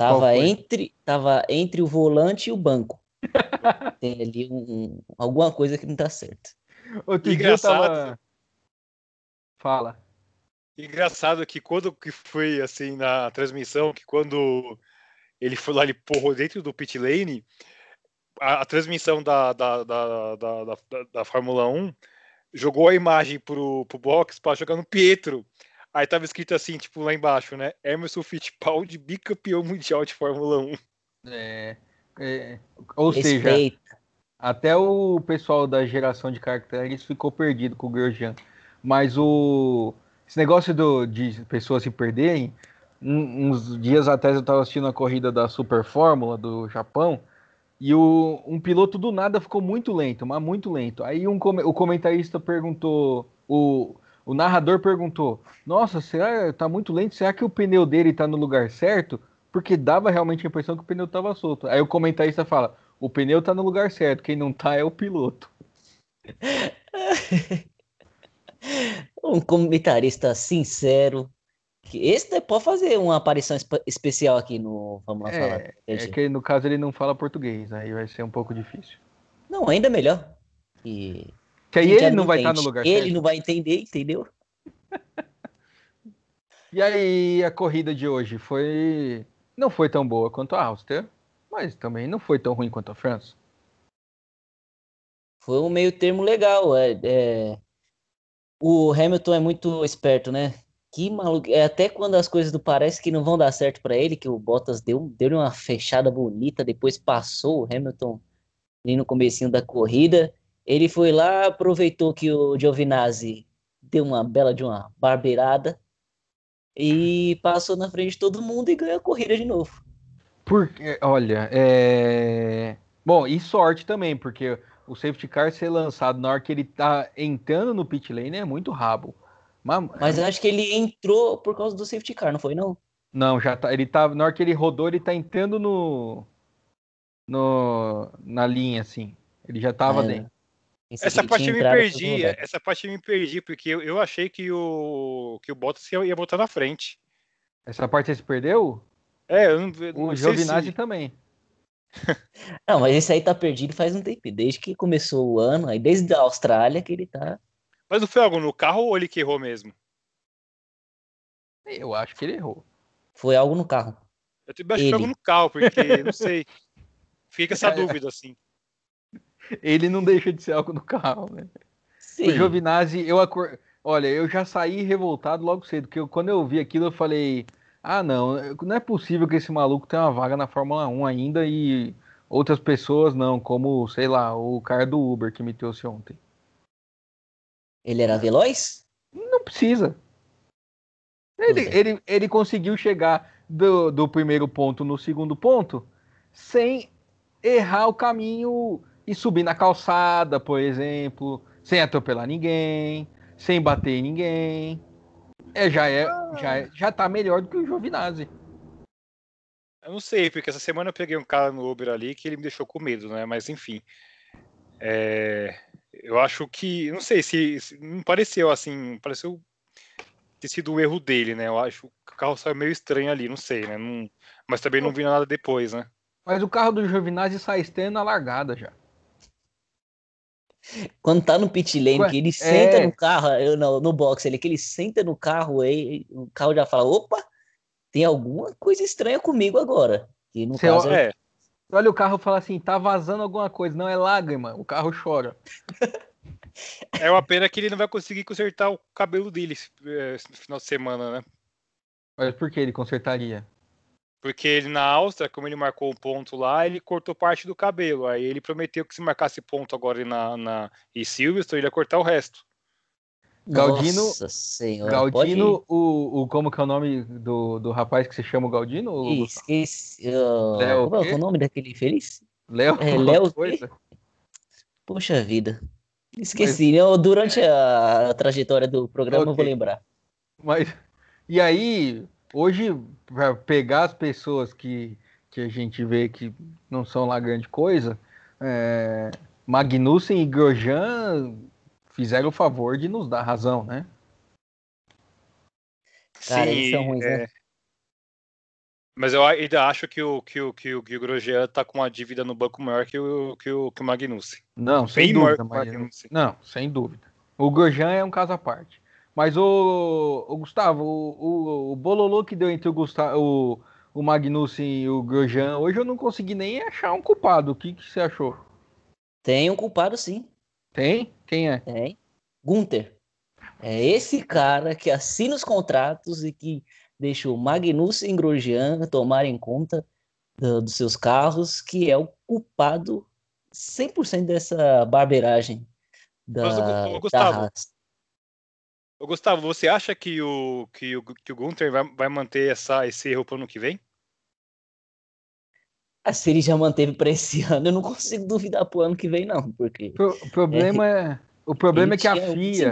Tava entre, tava entre o volante e o banco. (laughs) Tem ali um, alguma coisa que não tá certo. Outro Engraçado. dia tava... Fala. Engraçado que quando que foi assim na transmissão, que quando ele foi lá, ele porrou dentro do pit lane, a, a transmissão da, da, da, da, da, da Fórmula 1 jogou a imagem pro, pro box para jogar no Pietro. Aí tava escrito assim, tipo, lá embaixo, né? Emerson Fittipaldi, bicampeão mundial de Fórmula 1. É, é ou Respeita. seja, até o pessoal da geração de caracteres ficou perdido com o Grosjean. Mas o esse negócio do, de pessoas se perderem, um, uns dias atrás eu estava assistindo a corrida da Super Fórmula do Japão e o, um piloto do nada ficou muito lento, mas muito lento. Aí um, o comentarista perguntou, o, o narrador perguntou: Nossa, será tá muito lento? Será que o pneu dele tá no lugar certo? Porque dava realmente a impressão que o pneu tava solto. Aí o comentarista fala: O pneu tá no lugar certo, quem não tá é o piloto. (laughs) um comentarista sincero. Esse pode fazer uma aparição especial aqui no Vamos lá é, falar. É que no caso ele não fala português, aí vai ser um pouco difícil. Não, ainda melhor. E que aí ele não vai estar no lugar ele certo. Ele não vai entender, entendeu? (laughs) e aí, a corrida de hoje foi não foi tão boa quanto a Áustria, mas também não foi tão ruim quanto a França. Foi um meio termo legal. É, é... O Hamilton é muito esperto, né? Que maluco. É até quando as coisas do parece que não vão dar certo para ele, que o Bottas deu, deu uma fechada bonita, depois passou o Hamilton ali no comecinho da corrida. Ele foi lá, aproveitou que o Giovinazzi deu uma bela de uma barbeirada e passou na frente de todo mundo e ganhou a corrida de novo. Porque, olha, é... Bom, e sorte também, porque o safety car ser lançado na hora que ele tá entrando no pit lane é muito rabo. Mas, Mas eu acho que ele entrou por causa do safety car, não foi não? Não, já tá. Ele tá. Na hora que ele rodou, ele tá entrando no. no na linha, assim. Ele já tava é. dentro. Essa parte eu me perdi, essa parte eu me perdi, porque eu, eu achei que o, que o Bottas ia, ia botar na frente. Essa parte você se perdeu? É, eu não, O Giovinazzi se... também. (laughs) Não, mas esse aí tá perdido faz um tempo, desde que começou o ano, aí desde a Austrália que ele tá. Mas não foi algo no carro ou ele que errou mesmo? Eu acho que ele errou. Foi algo no carro. Eu também acho que foi algo no carro, porque não sei. (laughs) Fica essa dúvida, assim. Ele não deixa de ser algo no carro, né? Sim. O Giovinazzi, eu acor... Olha, eu já saí revoltado logo cedo, porque eu, quando eu vi aquilo eu falei, ah, não, não é possível que esse maluco tenha uma vaga na Fórmula 1 ainda e outras pessoas não, como, sei lá, o cara do Uber que me trouxe ontem. Ele era veloz? Não precisa. Ele, ele, ele conseguiu chegar do, do primeiro ponto no segundo ponto sem errar o caminho e subir na calçada, por exemplo, sem atropelar ninguém, sem bater em ninguém. É, já é, já é, já tá melhor do que o Giovinazzi. Eu não sei, porque essa semana eu peguei um cara no Uber ali que ele me deixou com medo, né? Mas enfim. É, eu acho que. Não sei se, se. Não pareceu assim. Pareceu ter sido o erro dele, né? Eu acho que o carro saiu meio estranho ali, não sei, né? Não, mas também não vi nada depois, né? Mas o carro do Giovinazzi sai estranho na largada já. Quando tá no pit lane, Ué, que ele senta é... no carro, eu, no, no box, ele que ele senta no carro, aí o carro já fala: opa, tem alguma coisa estranha comigo agora. E no caso, é. Olha o carro e fala assim: tá vazando alguma coisa, não é lágrima, o carro chora. É uma pena que ele não vai conseguir consertar o cabelo dele eh, no final de semana, né? Mas por que ele consertaria? Porque ele na Áustria, como ele marcou um ponto lá, ele cortou parte do cabelo. Aí ele prometeu que se marcasse ponto agora na, na e Silverstone, ele ia cortar o resto. Galdino, Nossa senhora, Galdino, o, o, como que é o nome do, do rapaz que se chama o Galdino? Esqueci. Uh, Léo, como é o nome daquele infeliz? Léo? É, Léo Poxa vida. Esqueci, Mas... né? durante a, a, trajetória do programa okay. eu vou lembrar. Mas, e aí, hoje, para pegar as pessoas que, que a gente vê que não são lá grande coisa, é, Magnussen e Grosjean fizeram o favor de nos dar razão, né? Cara, Sim, são ruins, né? é... né? Mas eu ainda acho que o, que o, que o, que o Grosjean tá com uma dívida no banco maior que o, que o, que o Magnussen. Não, sem Bem dúvida. Magnussen. Não, sem dúvida. O Grosjean é um caso à parte. Mas o, o Gustavo, o, o, o bololô que deu entre o, Gustavo, o, o Magnussen e o Grosjean, hoje eu não consegui nem achar um culpado. O que, que você achou? Tem um culpado, sim. Tem? Quem é? Tem. Gunter. É esse cara que assina os contratos e que deixa o Magnussen e Grosjean tomarem conta do, dos seus carros, que é o culpado 100% dessa barbeiragem da, Mas, o, o Gustavo, da Ô, Gustavo, você acha que o, que o, que o Gunter vai, vai manter essa, esse erro para o ano que vem? Ah, se ele já manteve para esse (laughs) ano, eu não consigo duvidar para o ano que vem, não. Porque o problema é, é o problema é que a FIA.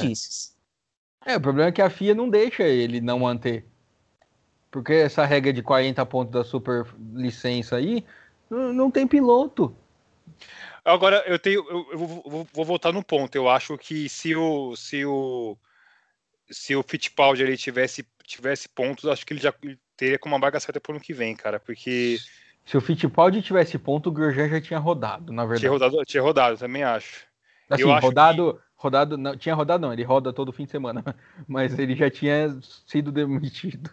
É, o problema é que a FIA não deixa ele não manter. Porque essa regra de 40 pontos da super licença aí não, não tem piloto. Agora, eu tenho. Eu, eu vou, vou, voltar no ponto. Eu acho que se o, se o, se o Fittipaldi ele tivesse, tivesse pontos, acho que ele já teria com uma vaga certa para o ano que vem, cara, porque... Se o Fittipaldi tivesse ponto, o Grosjean já tinha rodado, na verdade. Tinha rodado, tinha rodado também acho. Assim, eu rodado, que... rodado, não, tinha rodado não, ele roda todo fim de semana, (laughs) mas ele já tinha sido demitido.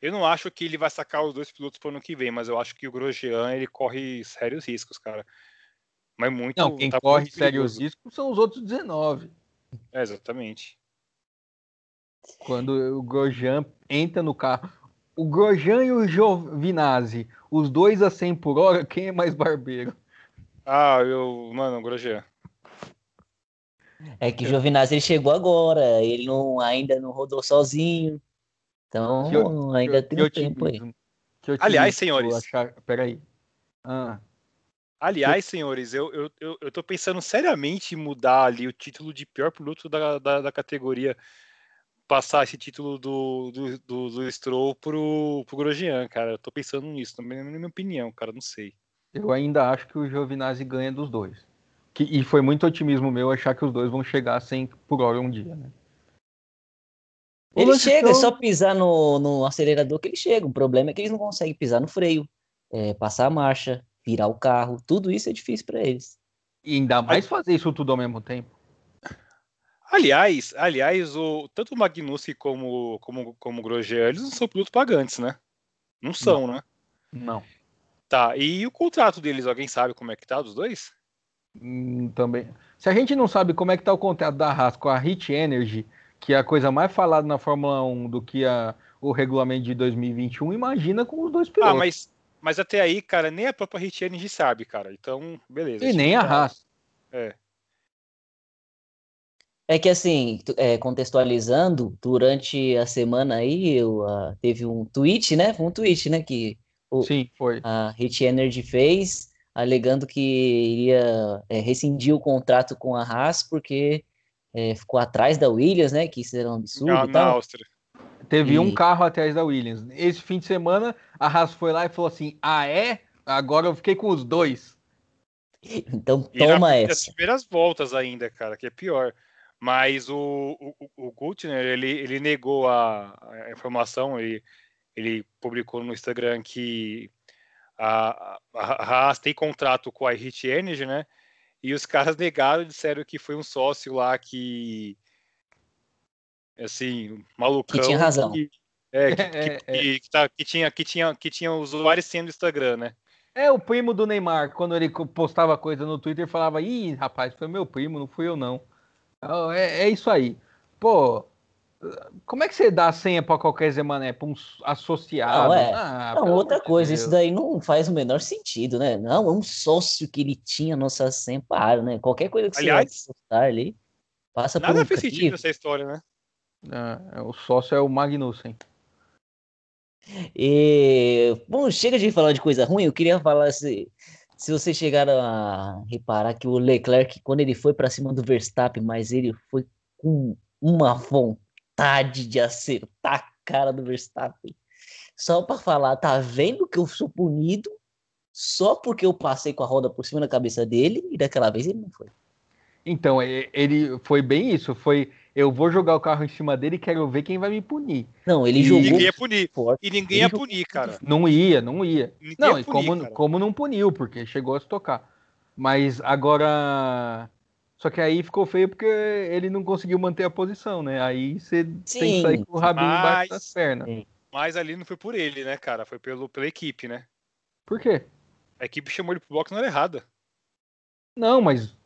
Eu não acho que ele vai sacar os dois pilotos para o ano que vem, mas eu acho que o Grosjean ele corre sérios riscos, cara. Mas muito. Não, quem tá corre sérios riscos são os outros 19. É, exatamente. Quando o Grosjean entra no carro. O Grosjean e o Giovinazzi, os dois a 100 por hora, (laughs) quem é mais barbeiro? Ah, eu. Mano, o Grosjean. É que o Giovinazzi ele chegou agora, ele não, ainda não rodou sozinho. Então, ainda Que tem um tempo aí. Aliás, otimismo senhores. Achar... Peraí. Ah, Aliás, senhores, eu, eu, eu, eu tô pensando seriamente em mudar ali o título de pior piloto da, da, da categoria. Passar esse título do, do, do, do Stroll pro, pro Grosjean, cara. Eu tô pensando nisso, também na minha opinião, cara, não sei. eu ainda acho que o Giovinazzi ganha dos dois. Que, e foi muito otimismo meu achar que os dois vão chegar a 100 por hora um dia, né? O Ele lance chega, é só pisar no, no acelerador que ele chega. O problema é que eles não conseguem pisar no freio, é, passar a marcha, virar o carro. Tudo isso é difícil para eles. E ainda mais fazer isso tudo ao mesmo tempo. Aliás, aliás, o, tanto o Magnussen como, como, como o Grosjean, eles não são pilotos pagantes, né? Não são, né? Não. Tá, e o contrato deles, alguém sabe como é que tá dos dois? Hum, também. Se a gente não sabe como é que tá o contrato da Haas com a Hit Energy, que é a coisa mais falada na Fórmula 1 do que a, o regulamento de 2021, imagina com os dois Ah, pilotos. mas, mas até aí, cara, nem a própria Hit Energy sabe, cara. Então, beleza. E nem a Haas. É. É que assim, é, contextualizando, durante a semana aí, eu, ah, teve um tweet, né? Foi um tweet, né? Que o- Sim, foi. a Hit Energy fez, alegando que iria é, rescindir o contrato com a Haas porque é, ficou atrás da Williams, né? Que isso era um absurdo Na, e na tal. Áustria. Teve E- um carro atrás da Williams. Esse fim de semana, a Haas foi lá e falou assim: Ah, é? Agora eu fiquei com os dois. Então E na- toma essa. primeiras voltas ainda, cara, que é pior. Mas o, o, o Gutner, ele, ele negou a, a informação, ele, ele publicou no Instagram que a, a, Haas tem contrato com a Hit Energy, né? E os caras negaram, disseram que foi um sócio lá que, assim, malucão. Que tinha razão. que- é, que, (laughs) É, que, que, que tá- que tinha, que, tinha, que tinha usuários sendo Instagram, né? É o primo do Neymar, quando ele postava coisa no Twitter, falava: Ih, rapaz, foi meu primo, não fui eu não. É, é isso aí. Pô, como é que você dá a senha pra qualquer Zé Mané? Pra um associado? Não, é. Ah, Não, outra coisa, Deus. isso daí não faz o menor sentido, né? Não, é um sócio que ele tinha nossa senha, para, né? Qualquer coisa que Aliás, você postar ali, passa por Nada um fez sentido crivo. nessa história, né? Ah, o sócio é o Magnussen. E, bom, chega de falar de coisa ruim, eu queria falar se, se vocês chegaram a reparar que o Leclerc, quando ele foi para cima do Verstappen, mas ele foi com uma vontade de acertar a cara do Verstappen, só para falar, tá vendo que eu sou punido só porque eu passei com a roda por cima da cabeça dele e daquela vez ele não foi. Então, e- ele foi bem isso. Foi eu vou jogar o carro em cima dele e quero ver quem vai me punir. Não, ele E jogou Ninguém ia punir. forte. E ninguém Ele ia jogou punir, cara. Não ia, não ia. Ninguém Não, ia e punir, como, cara. como não puniu, porque chegou a se tocar. Mas agora. Só que aí ficou feio porque ele não conseguiu manter a posição, né? Aí você tem que sair com o rabinho embaixo mas- das pernas. Sim. Mas ali não foi por ele, né, cara? Foi pelo, pela equipe, né? Por quê? A equipe chamou ele pro box na hora errada. Não, mas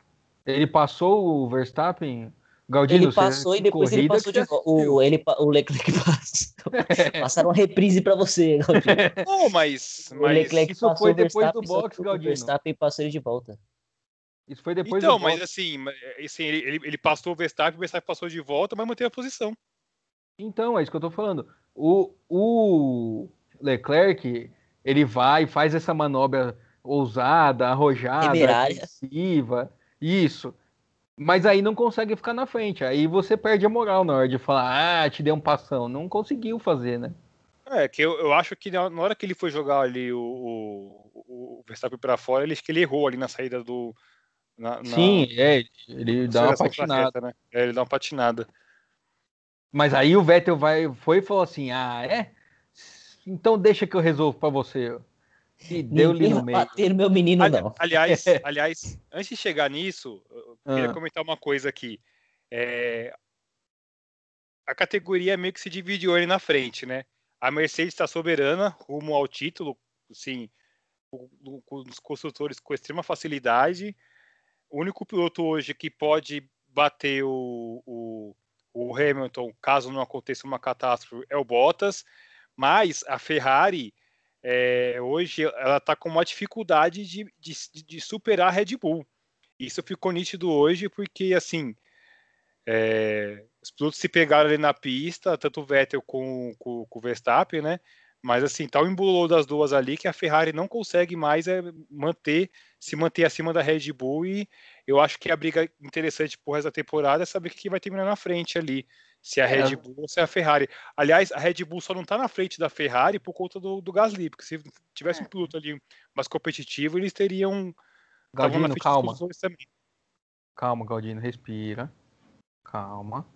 ele passou o Verstappen. Galdino, Ele passou e depois ele passou de volta. O, ele, o Leclerc (laughs) passou. Passaram uma reprise para você, Galdino. (laughs) Não, mas. O mas... Leclerc isso passou foi o depois do Verstappen, box, que o Galdino. Verstappen passou ele de volta. Isso foi depois Então, do mas box. assim, mas, assim ele, ele, ele passou o Verstappen, o Verstappen passou de volta, mas manteve a posição. Então, é isso que eu tô falando. O, o Leclerc, ele vai, faz essa manobra ousada, arrojada, agressiva, isso. Mas aí não consegue ficar na frente. Aí você perde a moral na hora de falar, ah, te dei um passão. Não conseguiu fazer, né? É, que eu, eu acho que na, na hora que ele foi jogar ali o, o, o Verstappen pra fora, ele, acho que ele errou ali na saída do. Na, na- Sim, é, ele dá uma patinada. reta, né? É, ele dá uma patinada. Mas aí o Vettel vai, foi e falou assim, ah, é? Então deixa que eu resolvo pra você. E deu-lhe no meio. bater meu menino, Ali- não. aliás, (laughs) aliás, antes de chegar nisso, eu queria Ah. comentar uma coisa aqui. É, a categoria meio que se dividiu ali na frente, né? a Mercedes está soberana rumo ao título, sim, com os construtores com extrema facilidade. O único piloto hoje que pode bater o, o, o Hamilton, caso não aconteça uma catástrofe, é o Bottas. Mas a Ferrari é, hoje ela está com uma dificuldade de, de, de, superar a Red Bull. Isso ficou nítido hoje porque assim é, os pilotos se pegaram ali na pista, tanto o Vettel com, com, com o Verstappen, né? Mas assim, tá o embolou das duas ali que a Ferrari não consegue mais é, manter, se manter acima da Red Bull e eu acho que a briga interessante por da temporada é saber quem vai terminar na frente ali. Se é a Red é. Bull ou se é a Ferrari. Aliás, a Red Bull só não tá na frente da Ferrari por conta do, do Gasly, porque se tivesse é. um piloto ali mais competitivo, eles teriam. Galdino, calma. Calma, Galdino, respira. Calma.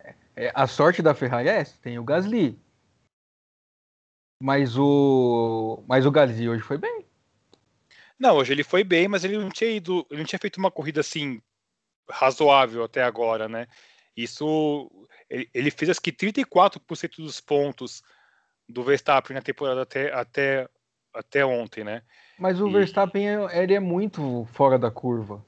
É, é, a sorte da Ferrari é essa, tem o Gasly. Mas o. Mas o Gasly hoje foi bem. Não, hoje ele foi bem, mas ele não tinha ido. Ele não tinha feito uma corrida assim razoável até agora, né? Isso. Ele, ele fez acho que 34% dos pontos do Verstappen na temporada até, até, até ontem, né? Mas o e... Verstappen ele é muito fora da curva.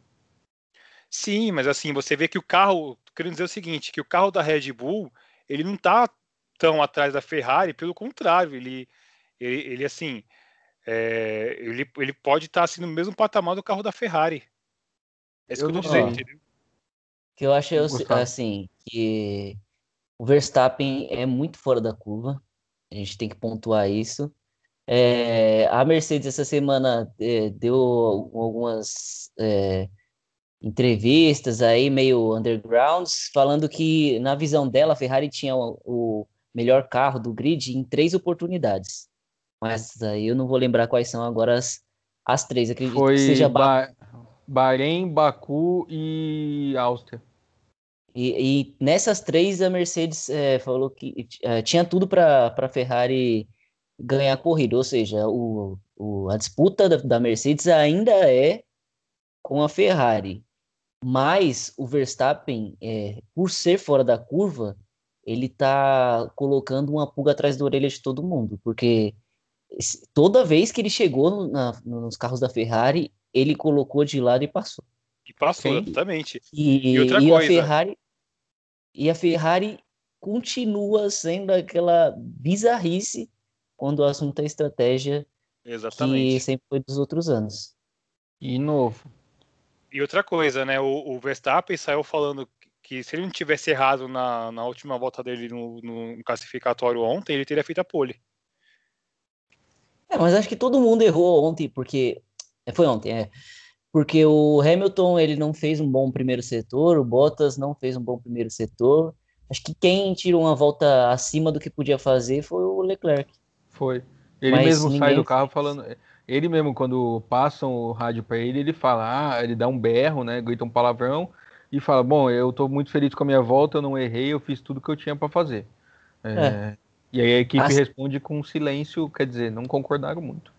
Sim, mas assim, você vê que o carro, querendo dizer o seguinte, que o carro da Red Bull, ele não tá tão atrás da Ferrari, pelo contrário, ele, ele, ele assim, é, ele, ele pode estar tá, assim, no mesmo patamar do carro da Ferrari. É isso eu que eu tô dizendo, entendeu? Que eu acho assim, que o Verstappen é muito fora da curva, a gente tem que pontuar isso. É, a Mercedes essa semana é, deu algumas é, entrevistas aí meio undergrounds, falando que na visão dela a Ferrari tinha o, o melhor carro do grid em três oportunidades. Mas aí eu não vou lembrar quais são agora as, as três. Acredito Foi que seja ba Bahrein, Baku e Áustria. E, e, nessas três a Mercedes é, falou que é, tinha tudo para a Ferrari ganhar a corrida, ou seja, o, o, a disputa da, da Mercedes ainda é com a Ferrari. Mas o Verstappen, é, por ser fora da curva, ele tá colocando uma pulga atrás da orelha de todo mundo, porque toda vez que ele chegou na, nos carros da Ferrari, ele colocou de lado e passou. E passou, okay? exatamente. E, e, outra e coisa. A Ferrari, e a Ferrari continua sendo aquela bizarrice quando o assunto é estratégia exatamente. que sempre foi dos outros anos. E novo. E outra coisa, né? O, o Verstappen saiu falando que se ele não tivesse errado na, na última volta dele no, no classificatório ontem, ele teria feito a pole. É, mas acho que todo mundo errou ontem, porque. É, foi ontem, é. Porque o Hamilton ele não fez um bom primeiro setor, o Bottas não fez um bom primeiro setor. Acho que quem tirou uma volta acima do que podia fazer foi o Leclerc. Foi. Ele mas mesmo sai do carro falando. Ele mesmo, quando passam o rádio para ele, ele fala, ah, ele dá um berro, né? Grita um palavrão e fala: Bom, eu estou muito feliz com a minha volta, eu não errei, eu fiz tudo que eu tinha para fazer. É, é. E aí a equipe As... responde com silêncio, quer dizer, não concordaram muito.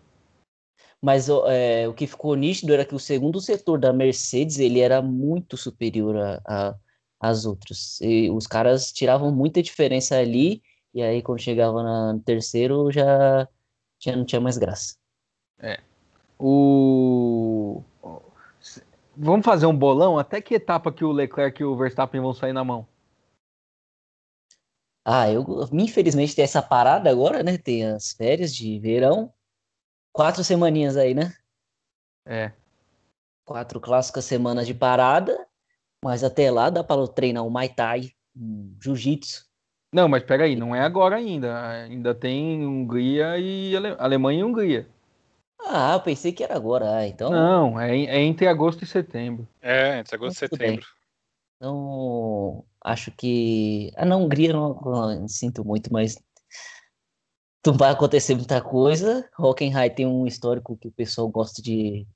Mas é, o que ficou nítido era que o segundo setor da Mercedes ele era muito superior a, a às outras. E os caras tiravam muita diferença ali, e aí quando chegava no terceiro já, já não tinha mais graça. É. O Vamos fazer um bolão? Até que etapa que o Leclerc e o Verstappen vão sair na mão? Ah, eu infelizmente tem essa parada agora, né? Tem as férias de verão. Quatro semaninhas aí, né? É. Quatro clássicas semanas de parada. Mas até lá dá para treinar o Muay Thai, um Jiu-Jitsu. Não, mas peraí, não é agora ainda. Ainda tem Hungria e Ale... Alemanha e Hungria. Ah, eu pensei que era agora. Ah, então. Não, é, é, entre agosto e setembro. É, entre agosto e setembro. Bem. Então, acho que. Ah, na Hungria não, não, sinto muito, mas não vai acontecer muita coisa. Hockenheim tem um histórico que o pessoal gosta de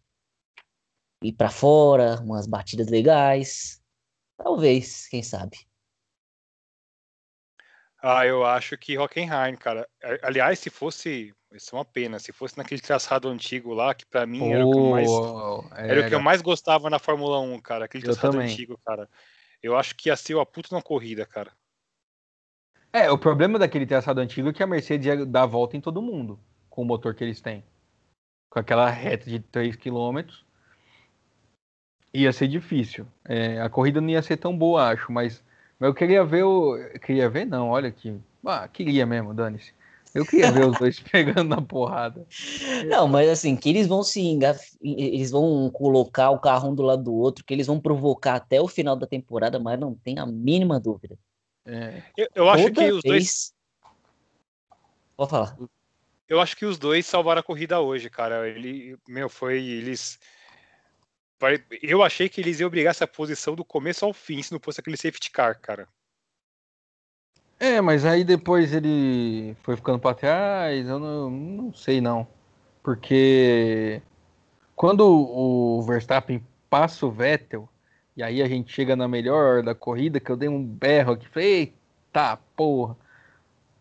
ir para fora, umas batidas legais. Talvez, quem sabe. Ah, eu acho que Hockenheim, cara. Aliás, se fosse isso é uma pena. Se fosse naquele traçado antigo lá, que para mim oh, era, o que eu mais, era. era o que eu mais gostava na Fórmula 1, cara. Aquele traçado antigo, cara. Eu acho que ia ser uma puta na corrida, cara. É, o problema daquele traçado antigo é que a Mercedes ia dar a volta em todo mundo com o motor que eles têm. Com aquela reta de 3 km. Ia ser difícil. É, a corrida não ia ser tão boa, acho, mas, mas eu queria ver o. Queria ver, não, olha aqui. Ah, queria mesmo, dane-se. Eu queria ver os dois (laughs) pegando na porrada. Não, mas assim, que eles vão se engaf... eles vão colocar o carro um do lado do outro, que eles vão provocar até o final da temporada, mas não tem a mínima dúvida. É. Eu, eu acho que os vez... dois. Pode falar. Eu acho que os dois salvaram a corrida hoje, cara. Ele, meu, foi. Eles. Eu achei que eles iam brigar essa posição do começo ao fim, se não fosse aquele safety car, cara. É, mas aí depois ele foi ficando para trás, eu não, não sei não. Porque quando o Verstappen passa o Vettel, e aí a gente chega na melhor da corrida, que eu dei um berro aqui, falei, eita porra.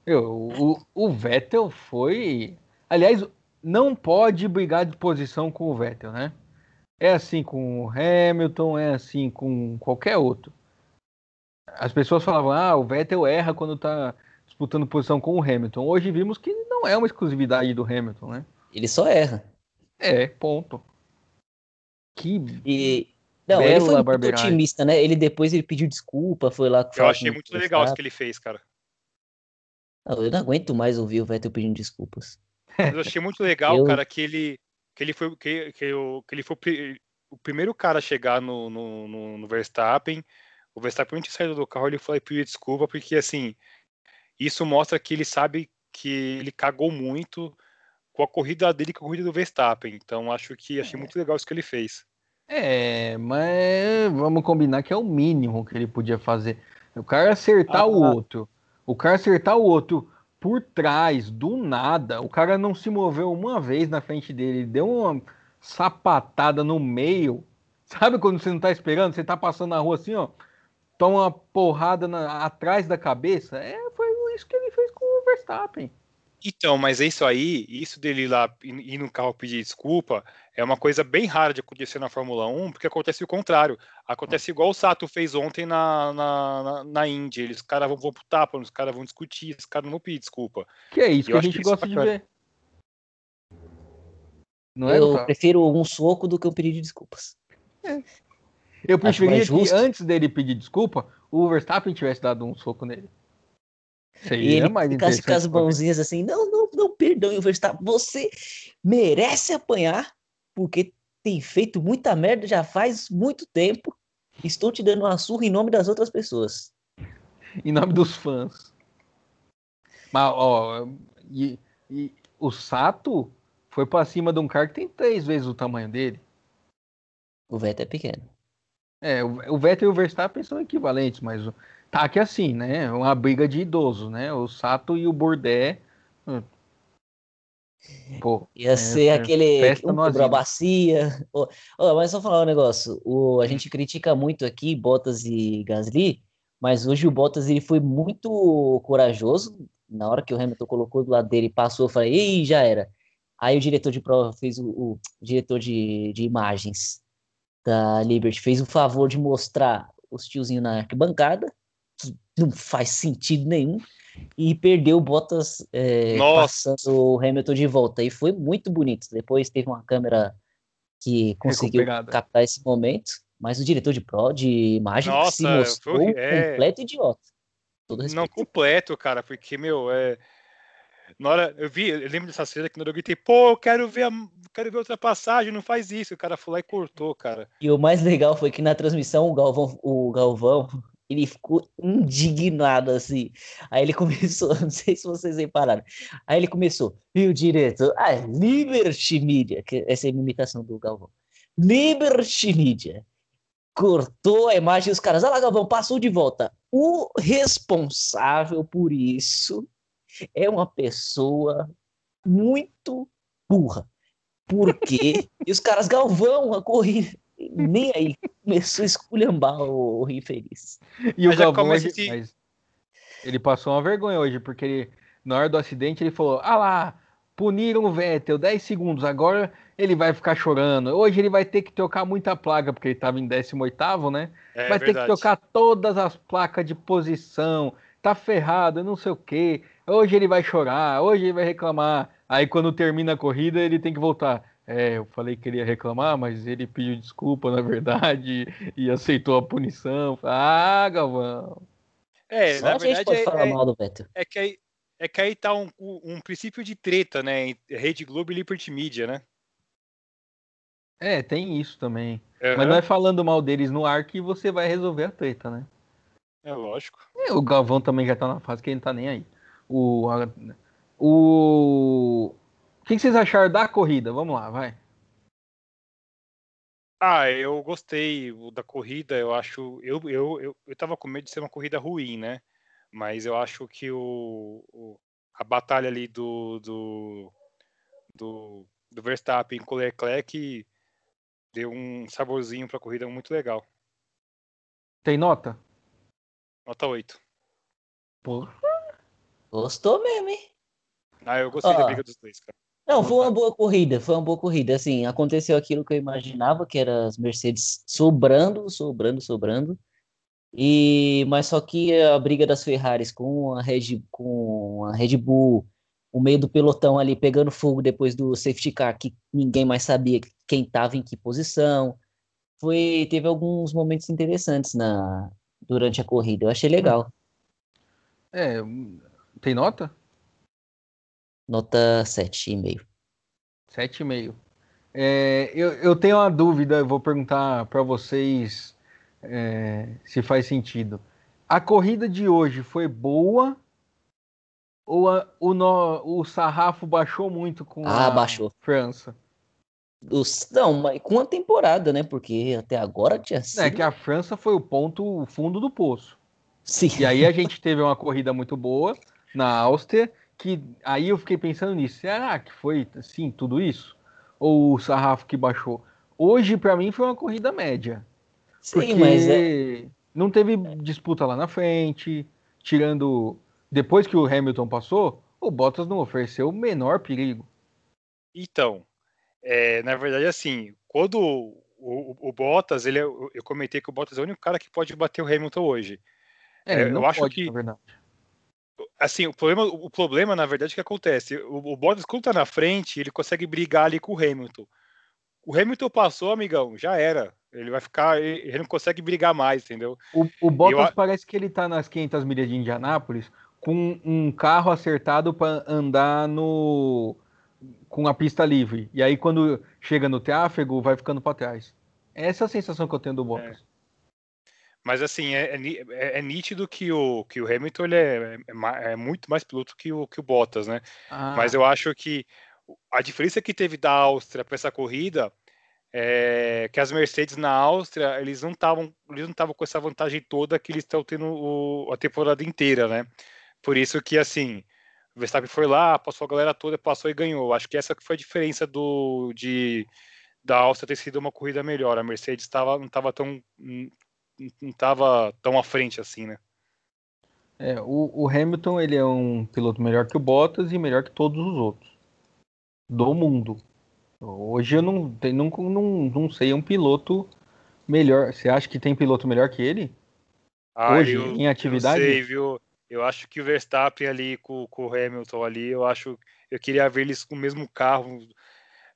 Eu, o, o Vettel foi. Aliás, não pode brigar de posição com o Vettel, né? É assim com o Hamilton, é assim com qualquer outro as pessoas falavam, ah, o Vettel erra quando está disputando posição com o Hamilton. Hoje vimos que não é uma exclusividade do Hamilton, né? Ele só erra. É, ponto. Que e... Não, ele foi muito otimista, né? Ele depois ele pediu desculpa, foi lá. Eu achei muito legal isso que ele fez, cara. Não, eu não aguento mais ouvir o Vettel pedindo desculpas. Mas eu achei muito legal, (laughs) eu... cara, que ele que ele foi que, que, eu, que ele foi o primeiro cara a chegar no, no, no, no Verstappen o Verstappen antes de sair do carro, ele foi pedir desculpa, porque assim, isso mostra que ele sabe que ele cagou muito com a corrida dele com a corrida do Verstappen. Então acho que achei muito legal isso que ele fez. É, mas vamos combinar que é o mínimo que ele podia fazer. O cara acertar ah, o outro. O cara acertar o outro por trás, do nada. O cara não se moveu uma vez na frente dele, deu uma sapatada no meio. Sabe quando você não tá esperando? Você tá passando na rua assim, ó toma uma porrada na, atrás da cabeça. É, foi isso que ele fez com o Verstappen. Então, mas é isso aí, isso dele lá ir no carro pedir desculpa, é uma coisa bem rara de acontecer na Fórmula 1, porque acontece o contrário. Acontece igual o Sato fez ontem na, na, na, na Indy. Eles, os caras vão, vão pro tapa, os caras vão discutir, os caras não vão pedir desculpa. Que é isso que a gente gosta de ver. Não é, Eu prefiro um soco do que um pedido de desculpas. É. Eu preferia que antes dele pedir desculpa, o Verstappen tivesse dado um soco nele. Seria e ele mais ficasse com as mãozinhas assim, não, não, não, perdão, o Verstappen, você merece apanhar, porque tem feito muita merda já faz muito tempo. Estou te dando uma surra em nome das outras pessoas. Em nome dos fãs. Mas, ó, e, e o Sato foi para cima de um cara que tem três vezes o tamanho dele. O Vettel é pequeno. É, o Vettel e o Verstappen são equivalentes, mas tá aqui assim, né? Uma briga de idosos, né? O Sato e o Bordé. Hum. Pô, Ia é, ser é, aquele um quebrou a bacia. Oh, oh, mas só falar um negócio. O, a gente critica muito aqui Bottas e Gasly, mas hoje o Bottas ele foi muito corajoso. Na hora que o Hamilton colocou do lado dele, passou, eu falei, ei, já era. Aí o diretor de prova fez o, o diretor de, de imagens da Liberty fez o favor de mostrar os tiozinhos na arquibancada, que não faz sentido nenhum, e perdeu o Bottas é, passando o Hamilton de volta. E foi muito bonito. Depois teve uma câmera que conseguiu captar esse momento, mas o diretor de pro de imagem Nossa, se mostrou foi, é... completo idiota. Não completo, cara, porque, meu, é na hora, eu vi, eu lembro dessa cena que na hora eu gritei, pô, eu quero ver, a, quero ver outra passagem, não faz isso. O cara foi lá e cortou, cara. E o mais legal foi que na transmissão o Galvão, o Galvão ele ficou indignado assim. Aí ele (laughs) começou, não sei se vocês repararam. Aí ele começou, e o diretor, ah, Liberty Media, que essa é a imitação do Galvão. Liberty Media cortou a imagem e os caras, olha lá, Galvão, passou de volta. O responsável por isso é uma pessoa muito burra. Porque (laughs) e os caras Galvão a corrida, nem aí começou a esculhambar o, o infeliz. E mas o Galvão hoje, mas ele passou uma vergonha hoje, porque ele, na hora do acidente ele falou: "Ah lá, puniram o Vettel 10 segundos, agora ele vai ficar chorando. Hoje ele vai ter que trocar muita placa, porque ele estava em 18º, né? É, vai verdade. ter que trocar todas as placas de posição tá ferrado, não sei o quê. Hoje ele vai chorar, hoje ele vai reclamar. Aí quando termina a corrida, ele tem que voltar. É, eu falei que ele ia reclamar, mas ele pediu desculpa, na verdade, (laughs) e aceitou a punição. Ah, Galvão. É, Só na verdade, pode é, falar é, mal. É que aí, é que aí tá um, um princípio de treta, né? Rede Globo e Liberty Media, né? É, tem isso também. Uhum. Mas não é falando mal deles no ar que você vai resolver a treta, né? É lógico. É, o Galvão também já tá na fase que ele não tá nem aí. O, a, o, o que vocês acharam da corrida? Vamos lá, vai. Ah, eu gostei da corrida. Eu acho. Eu, eu, eu, eu tava com medo de ser uma corrida ruim, né? Mas eu acho que o, o a batalha ali do, do, do, do Verstappen com o Leclerc deu um saborzinho para a corrida muito legal. Tem nota? Nota 8. Porra. Gostou mesmo, hein? Ah, eu gostei da briga dos dois, cara. Não, foi uma boa corrida, foi uma boa corrida. Assim, aconteceu aquilo que eu imaginava, que era as Mercedes sobrando, sobrando, sobrando. E mas só que a briga das Ferraris com a Red, com a Red Bull, o meio do pelotão ali pegando fogo depois do safety car, que ninguém mais sabia quem estava em que posição. Foi, teve alguns momentos interessantes na durante a corrida. Eu achei legal. É, tem nota? Nota 7,5. 7,5. É, eu, eu tenho uma dúvida, eu vou perguntar para vocês é, se faz sentido. A corrida de hoje foi boa ou a, o, no, o sarrafo baixou muito com ah, a baixou. França? Os, não, mas com a temporada, né? Porque até agora tinha é sido... É que a França foi o ponto, o fundo do poço. Sim. E aí a gente teve uma corrida muito boa na Áustria, que aí eu fiquei pensando nisso. Será que foi, assim, tudo isso? Ou o sarrafo que baixou? Hoje, para mim, foi uma corrida média. Sim, porque mas é... não teve disputa lá na frente, tirando depois que o Hamilton passou, o Bottas não ofereceu o menor perigo. Então, é, na verdade, assim, quando o, o, o, Bottas, ele, é, eu comentei que o Bottas é o único cara que pode bater o Hamilton hoje. É, eu acho pode, que na verdade. Assim, o problema, o problema, na verdade, que acontece, o, o Bottas quando tá na frente, ele consegue brigar ali com o Hamilton. O Hamilton passou, amigão, já era. Ele vai ficar, ele não consegue brigar mais, entendeu? O, o Bottas eu... parece que ele tá nas 500 milhas de Indianápolis com um carro acertado para andar no com a pista livre. E aí quando chega no tráfego, vai ficando para trás. Essa é a sensação que eu tenho do Bottas. É. Mas assim, é, é, é, nítido que o, que o Hamilton ele é, é, é muito mais piloto que o, que o Bottas, né? Ah. Mas eu acho que a diferença que teve da Áustria para essa corrida é que as Mercedes na Áustria eles não estavam eles não estavam com essa vantagem toda que eles estão tendo o, a temporada inteira, né? Por isso que, assim, o Verstappen foi lá, passou a galera toda, passou e ganhou. Acho que essa que foi a diferença do, de, da Áustria ter sido uma corrida melhor. A Mercedes tava, não estava tão, não estava tão à frente assim, né? É, o, o, Hamilton ele é um piloto melhor que o Bottas e melhor que todos os outros do mundo. Hoje eu não, não, não, não sei um piloto melhor. Você acha que tem piloto melhor que ele? Ah, Hoje, eu, em atividade? Eu sei, viu? Eu acho que o Verstappen ali com, com o Hamilton ali, eu acho. Eu queria ver eles com o mesmo carro.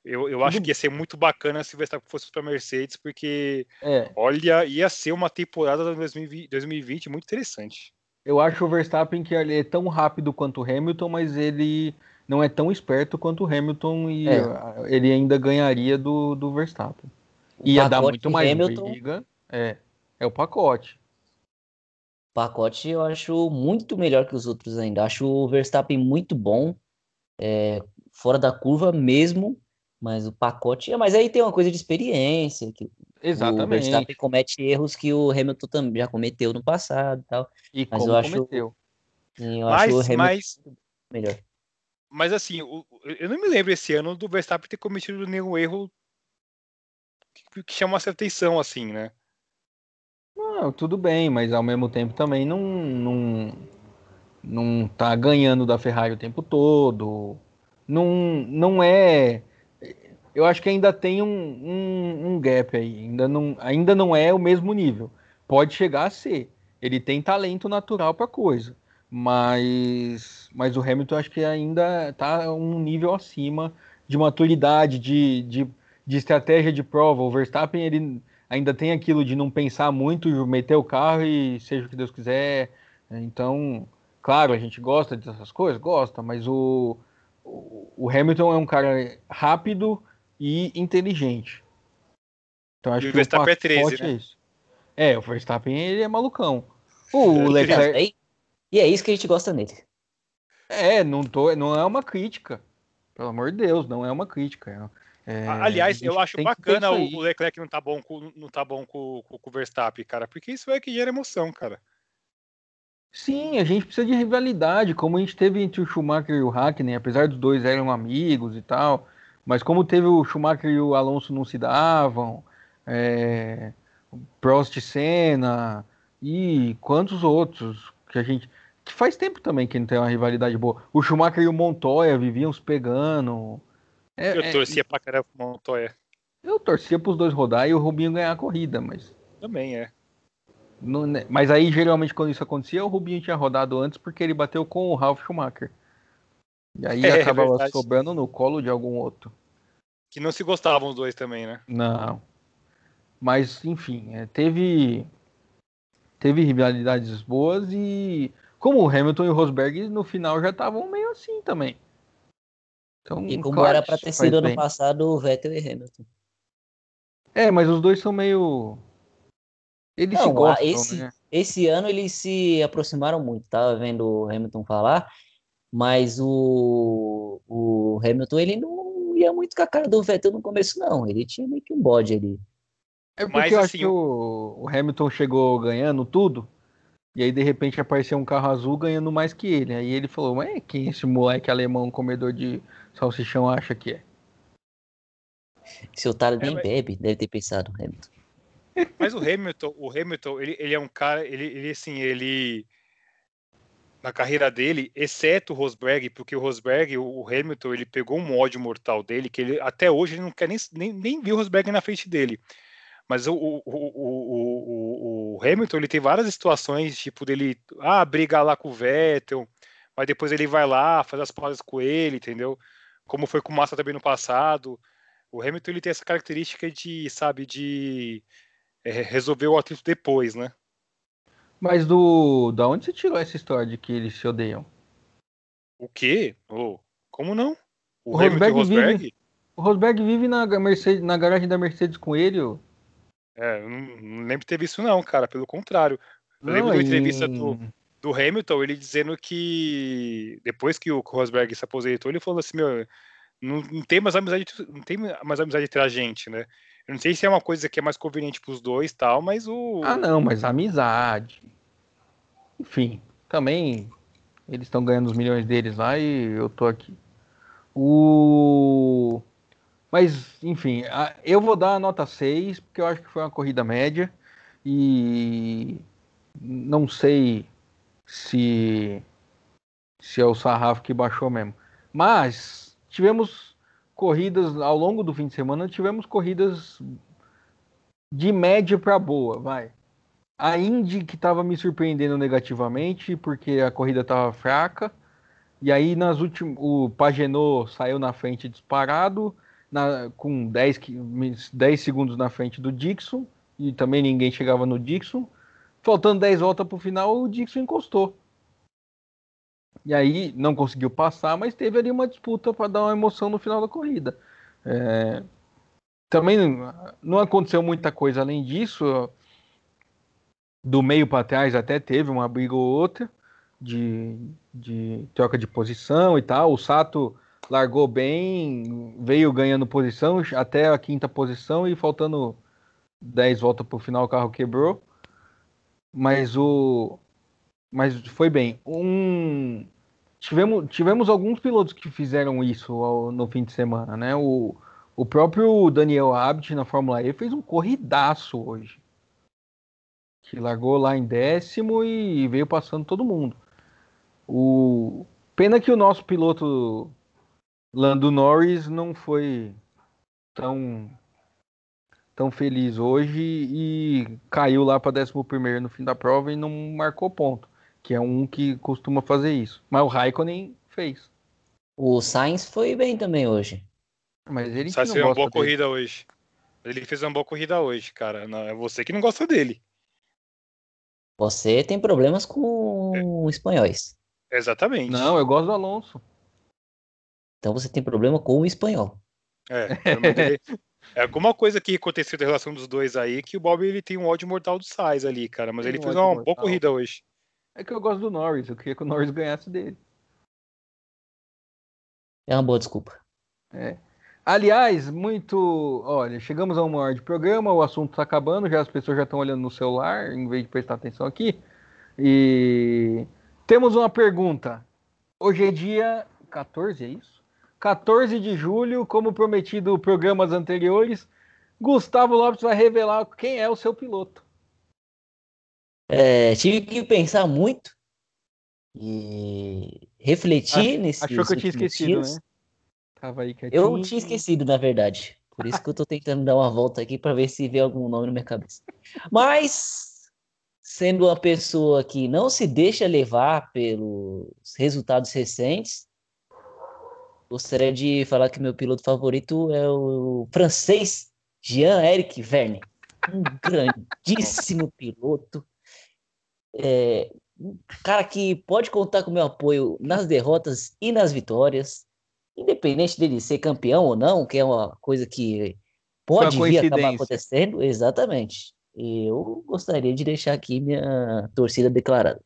Eu, eu acho que ia ser muito bacana se o Verstappen fosse para Mercedes, porque é. olha, ia ser uma temporada de 2020, 2020 muito interessante. Eu acho o Verstappen que ele é tão rápido quanto o Hamilton, mas ele não é tão esperto quanto o Hamilton e é. ele ainda ganharia do, do Verstappen. Ia dar muito mais Hamilton... briga. É, é o pacote pacote eu acho muito melhor que os outros ainda. Acho o Verstappen muito bom, é, fora da curva mesmo, mas o pacote. Mas aí tem uma coisa de experiência. Que Exatamente. O Verstappen comete erros que o Hamilton também já cometeu no passado e tal. E mas como eu acho, cometeu. Sim, eu mas, acho o Hamilton mas, melhor. Mas assim, eu não me lembro esse ano do Verstappen ter cometido nenhum erro que, que chama a atenção, assim, né? Não, tudo bem, mas ao mesmo tempo também não, não, não tá ganhando da Ferrari o tempo todo. Não, não é. Eu acho que ainda tem um, um, um gap aí. Ainda não, ainda não é o mesmo nível. Pode chegar a ser. Ele tem talento natural para coisa. mas, mas o Hamilton acho que ainda está um nível acima de maturidade, de, de, de estratégia de prova. O Verstappen ele ainda tem aquilo de não pensar muito, meter o carro e seja o que Deus quiser. Então, claro, a gente gosta dessas coisas, gosta, mas o, o Hamilton é um cara rápido e inteligente. Então acho e que o Verstappen é 13, né? é isso. É, o Verstappen ele é malucão. O Leclerc... E é isso que a gente gosta nele. É, não, tô, não é uma crítica. Pelo amor de Deus, não é uma crítica. É, Aliás, eu acho bacana o Leclerc não tá bom, com, não tá bom com, com, com o Verstappen, cara, porque isso é que gera emoção, cara. Sim, a gente precisa de rivalidade, como a gente teve entre o Schumacher e o Hackney, apesar dos dois eram amigos e tal, mas como teve o Schumacher e o Alonso não se davam, é, Prost e Senna e quantos outros que a gente que faz tempo também que não tem uma rivalidade boa. O Schumacher e o Montoya viviam se pegando. É, eu é, torcia é, pra caramba pro Montoya. Eu torcia pros dois rodar e o Rubinho ganhar a corrida, mas. Também é. Não, né, mas aí, geralmente, quando isso acontecia, o Rubinho tinha rodado antes porque ele bateu com o Ralf Schumacher. E aí é, acabava é sobrando no colo de algum outro. Que não se gostavam os dois também, né? Não. Mas, enfim, é, teve. Teve rivalidades boas e. Como o Hamilton e o Rosberg no final já estavam meio assim também. Então, e como claro, era para ter sido ano passado o Vettel e Hamilton. É, mas os dois são meio eles Não, se gostam, esse, né? esse ano eles se aproximaram muito, tava vendo o Hamilton falar, mas o, o Hamilton ele não ia muito com a cara do Vettel no começo, não. Ele tinha meio que um bode ali. É porque mas, eu assim, acho que o, o Hamilton chegou ganhando tudo, e aí de repente apareceu um carro azul ganhando mais que ele. Aí ele falou, mas quem esse moleque alemão comedor de salsichão acha que é? Esse otário nem é, mas... bebe, deve ter pensado, Hamilton. Mas o Hamilton, o Hamilton, ele, ele é um cara, ele, ele assim, ele na carreira dele, exceto o Rosberg, porque o Rosberg, o Hamilton, ele pegou um ódio mortal dele, que ele até hoje ele não quer nem, nem, nem ver o Rosberg na frente dele. Mas o, o, o, o, Hamilton, ele tem várias situações, tipo, dele ah, brigar lá com o Vettel, mas depois ele vai lá, faz as pazes com ele, entendeu? Como foi com o Massa também no passado. O Hamilton, ele tem essa característica de, sabe, de é, resolver o atrito depois, né? Mas do da onde você tirou essa história de que eles se odeiam? O quê? Oh, como não? O, o Rosberg, Rosberg? Vive, o Rosberg vive na, Mercedes, na garagem da Mercedes com ele? É, eu não, não lembro de ter visto não, cara. Pelo contrário. Eu não, lembro de uma entrevista do, do Hamilton, ele dizendo que depois que o Rosberg se aposentou, ele falou assim, meu, não, não tem mais amizade, não tem mais amizade entre a gente, né? Eu não sei se é uma coisa que é mais conveniente para os dois tal, mas o. Ah, não, mas amizade. Enfim, também eles estão ganhando os milhões deles lá e eu tô aqui. O. Mas, enfim, eu vou dar a nota 6, porque eu acho que foi uma corrida média. E não sei se, se é o sarrafo que baixou mesmo. Mas tivemos corridas ao longo do fim de semana, tivemos corridas de média para boa, vai. A Indy que estava me surpreendendo negativamente porque a corrida estava fraca. E aí nas últimas o Pagenot saiu na frente disparado, na, com 10, 10 segundos na frente do Dixon, e também ninguém chegava no Dixon. Faltando 10 voltas para o final, o Dixon encostou. E aí não conseguiu passar, mas teve ali uma disputa para dar uma emoção no final da corrida. É... Também não aconteceu muita coisa além disso. Do meio para trás até teve uma briga ou outra de, de troca de posição e tal. O Sato largou bem, veio ganhando posição até a quinta posição e faltando 10 voltas para o final o carro quebrou. Mas o mas foi bem. Um tivemos, tivemos alguns pilotos que fizeram isso ao, no fim de semana, né? O, o próprio Daniel Abt na Fórmula E fez um corridaço hoje. Que largou lá em décimo e veio passando todo mundo. O pena que o nosso piloto Lando Norris não foi tão tão feliz hoje e caiu lá para 11 primeiro no fim da prova e não marcou ponto que é um que costuma fazer isso. Mas o Raikkonen fez. O Sainz foi bem também hoje. Mas ele Sainz fez uma boa dele. corrida hoje. Ele fez uma boa corrida hoje, cara. Não, é você que não gosta dele. Você tem problemas com espanhóis. Exatamente. Não, eu gosto do Alonso. Então você tem problema com o espanhol. É, (laughs) é alguma coisa que aconteceu da relação dos dois aí que o Bob ele tem um ódio mortal do Sainz ali, cara. Mas Tem ele um fez uma boa mortal. corrida hoje. É que eu gosto do Norris. Eu queria que o Norris ganhasse dele. É uma boa desculpa. É. Aliás, muito. Olha, chegamos a uma hora de programa, o assunto está acabando, já as pessoas já estão olhando no celular, em vez de prestar atenção aqui. E temos uma pergunta. Hoje é dia 14, é isso? 14 de julho, como prometido programas anteriores, Gustavo Lopes vai revelar quem é o seu piloto. É, tive que pensar muito e refletir nesses Achou que eu tinha esquecido, dias. né? Tava aí quietinho. Eu tinha esquecido, na verdade. Por isso que eu tô tentando dar uma volta aqui para ver se vê algum nome na minha cabeça. Mas, sendo uma pessoa que não se deixa levar pelos resultados recentes, gostaria de falar que meu piloto favorito é o francês Jean-Eric Verne. Um grandíssimo piloto. É, um cara que pode contar com meu apoio nas derrotas e nas vitórias independente dele ser campeão ou não, que é uma coisa que pode vir a acabar acontecendo, exatamente. Eu gostaria de deixar aqui minha torcida declarada.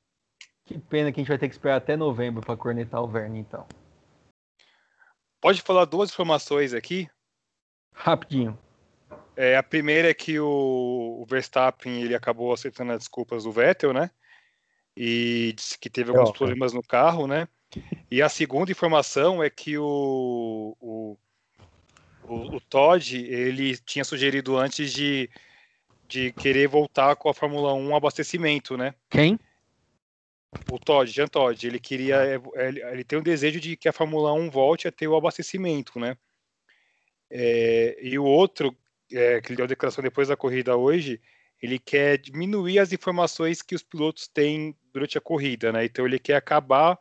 Que pena que a gente vai ter que esperar até novembro para cornetar o Verne, então. Pode falar duas informações aqui. Rapidinho. É, a primeira é que o, o Verstappen ele acabou aceitando as desculpas do Vettel, né? E disse que teve alguns Troca. problemas no carro, né? E a segunda informação é que o, o, o, o Todd ele tinha sugerido antes de, de querer voltar com a Fórmula 1 abastecimento, né? Quem? O Todd, Jean Todd, ele queria, é, ele, ele tem o desejo de que a Fórmula 1 volte a ter o abastecimento, né? É, e o outro, é, que ele deu a declaração depois da corrida hoje, ele quer diminuir as informações que os pilotos têm durante a corrida, né? Então ele quer acabar,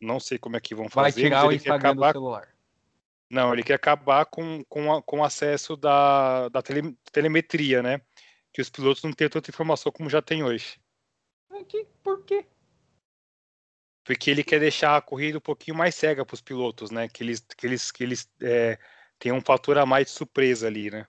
não sei como é que vão Vai fazer, tirar mas o ele quer Instagram acabar, do celular. não, ele quer acabar com, com, a- com o acesso da, da tele- telemetria, né? Que os pilotos não têm tanta informação como já tem hoje. Que- Por quê? porque ele quer deixar a corrida um pouquinho mais cega para os pilotos, né? Que eles, que eles, que eles é, tenham um fator a mais de surpresa ali, né?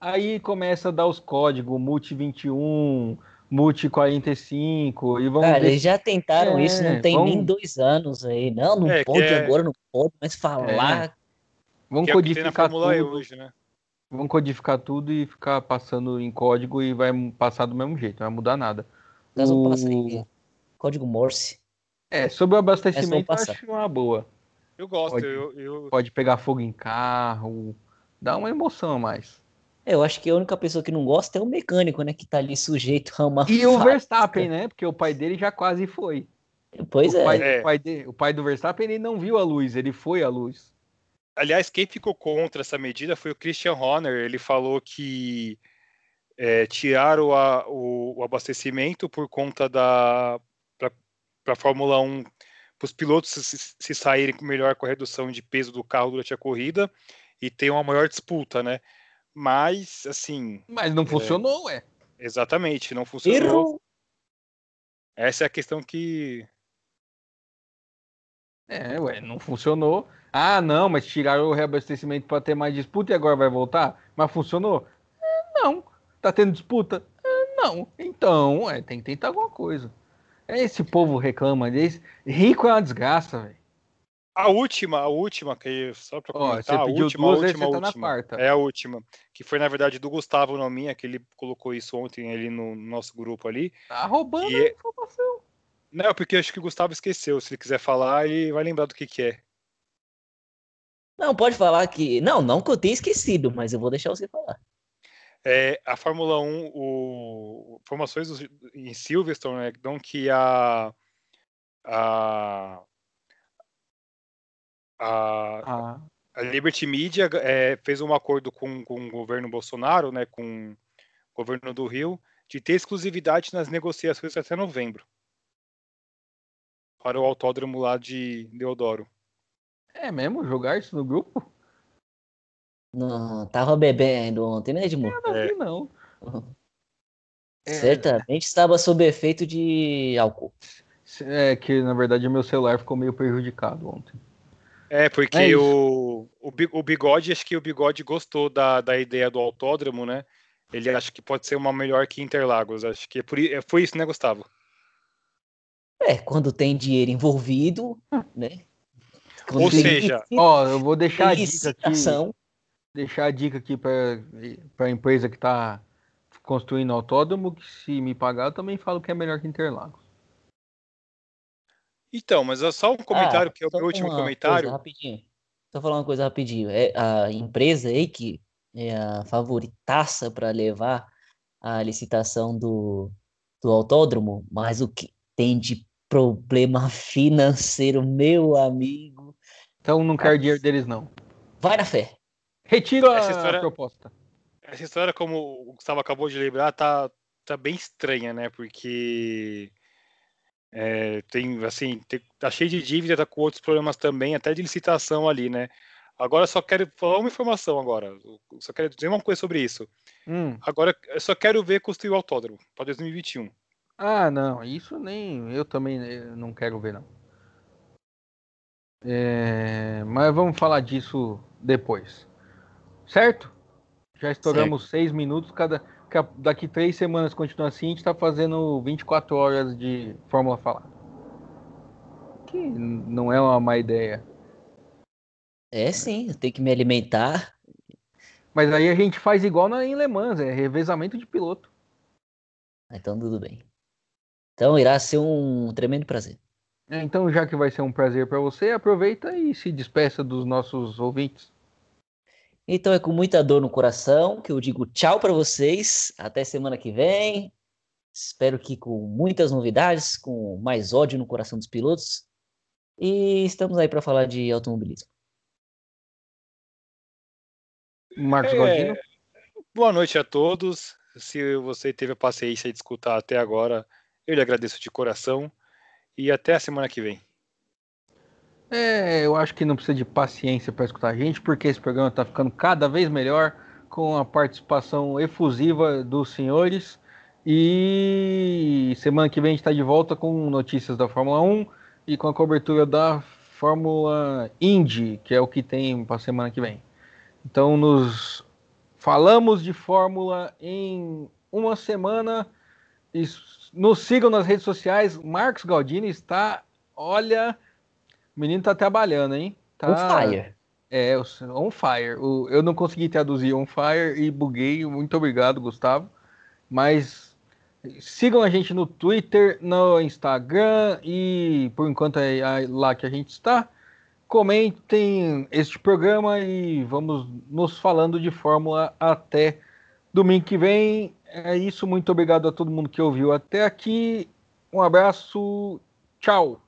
Aí começa a dar os códigos multi 21, multi 45 e vamos Cara, ver. eles já tentaram É, isso, não tem vamos- nem dois anos aí. Não, não É, pode é- agora, não pode, mas falar. Vamos Que é o que codificar tudo. hoje, né? Vamos codificar tudo e ficar passando em código e vai passar do mesmo jeito, não vai mudar nada. O- código Morse. É, sobre o abastecimento, eu acho uma boa. Eu gosto, Pode. eu, eu, Pode pegar fogo em carro, dá uma emoção a mais. É, Eu acho que a única pessoa que não gosta é o mecânico, né? Que tá ali sujeito a uma. E o. Verstappen, né? Porque o pai dele já quase foi. Pois o, é. pai, É. o pai de- o pai do Verstappen ele não viu a luz, ele foi a luz. Aliás, quem ficou contra essa medida foi o Christian Horner. Ele falou que é, tiraram a- o, o abastecimento por conta da para a Fórmula 1, para os pilotos se, se saírem com melhor com a redução de peso do carro durante a corrida e ter uma maior disputa, né? Mas, assim, Mas não funcionou, ué. exatamente, não funcionou. Errou. Essa é a questão que. É, ué, não funcionou. Ah, não, mas tiraram o reabastecimento para ter mais disputa e agora vai voltar? Mas funcionou? É, não. Tá tendo disputa? É, não. Então, é, tem que tentar alguma coisa. É esse povo reclama desse. Rico é uma desgraça, velho. A última, a última, que só para comentar, você a última, duas, a última, tá última. É a última, que foi na verdade do Gustavo, não minha, que ele colocou isso ontem ali no nosso grupo ali. Tá roubando E a é- informação. Não, porque acho que o Gustavo esqueceu. Se ele quiser falar, ele vai lembrar do que, que é. Não, pode falar que. Não, não que eu tenha esquecido, mas eu vou deixar você falar. É, a Fórmula 1, o, informações dos- em Silverstone, né, que a, a, a, Ah, a Liberty Media é, fez um acordo com, com o governo Bolsonaro, né, com o governo do Rio, de ter exclusividade nas negociações até novembro. para o autódromo lá de Deodoro. É mesmo? Jogar isso no grupo? Não, tava bebendo ontem, né, Edmundo? Não vi, não. É. Certamente estava sob efeito de álcool. É que, na verdade, meu celular ficou meio prejudicado ontem. É, porque é o, o Bigode, acho que o Bigode gostou da, da ideia do autódromo, né? Ele acha que pode ser uma melhor que Interlagos. Acho que é por, é, foi isso, né, Gustavo? É, quando tem dinheiro envolvido, né? Quando Ou seja, ó, eu vou deixar a dica aqui. Deixar a dica aqui para a empresa que está construindo autódromo, que se me pagar, eu também falo que é melhor que Interlagos. Então, mas é só um comentário, ah, que é o meu último comentário. rapidinho. Só falar uma coisa rapidinho. É a empresa aí que é a favoritaça para levar a licitação do, do autódromo, mas o que tem de problema financeiro, meu amigo. Então não quer dinheiro deles, não. Vai na fé. Retiro a história, proposta. Essa história, como o Gustavo acabou de lembrar, tá, tá bem estranha, né? Porque é, tem, assim, tem, tá cheio de dívida, tá com outros problemas também, até de licitação ali, né? Agora só quero falar uma informação agora. Só quero dizer uma coisa sobre isso. Hum. Agora eu só quero ver construir o autódromo para 2021. Ah, não, isso nem eu também não quero ver não. É, mas vamos falar disso depois, certo? Já estouramos certo. seis minutos cada daqui três semanas continua assim, a gente está fazendo 24 horas de Fórmula Falada. Que não é uma má ideia. É sim, eu tenho que me alimentar. Mas aí a gente faz igual na, em Le Mans, é revezamento de piloto. Então tudo bem. Então irá ser um tremendo prazer. É, então, já que vai ser um prazer para você, aproveita e se despeça dos nossos ouvintes. Então é com muita dor no coração que eu digo tchau para vocês. Até semana que vem. Espero que com muitas novidades, com mais ódio no coração dos pilotos. E estamos aí para falar de automobilismo. Marcos é... Boa noite a todos. Se você teve a paciência de escutar até agora, eu lhe agradeço de coração. E até a semana que vem. É, eu acho que não precisa de paciência para escutar a gente, porque esse programa está ficando cada vez melhor com a participação efusiva dos senhores. E semana que vem a gente está de volta com notícias da Fórmula 1 e com a cobertura da Fórmula Indy, que é o que tem para semana que vem. Então nos falamos de Fórmula em uma semana. Nos sigam nas redes sociais. Marcos Galdini está, olha, o menino tá trabalhando, hein? Tá... On fire. É, on fire. eu não consegui traduzir on fire e buguei. Muito obrigado, Gustavo. Mas sigam a gente no Twitter, no Instagram e por enquanto é lá que a gente está. Comentem este programa e vamos nos falando de Fórmula até domingo que vem. É isso. Muito obrigado a todo mundo que ouviu até aqui. Um abraço. Tchau.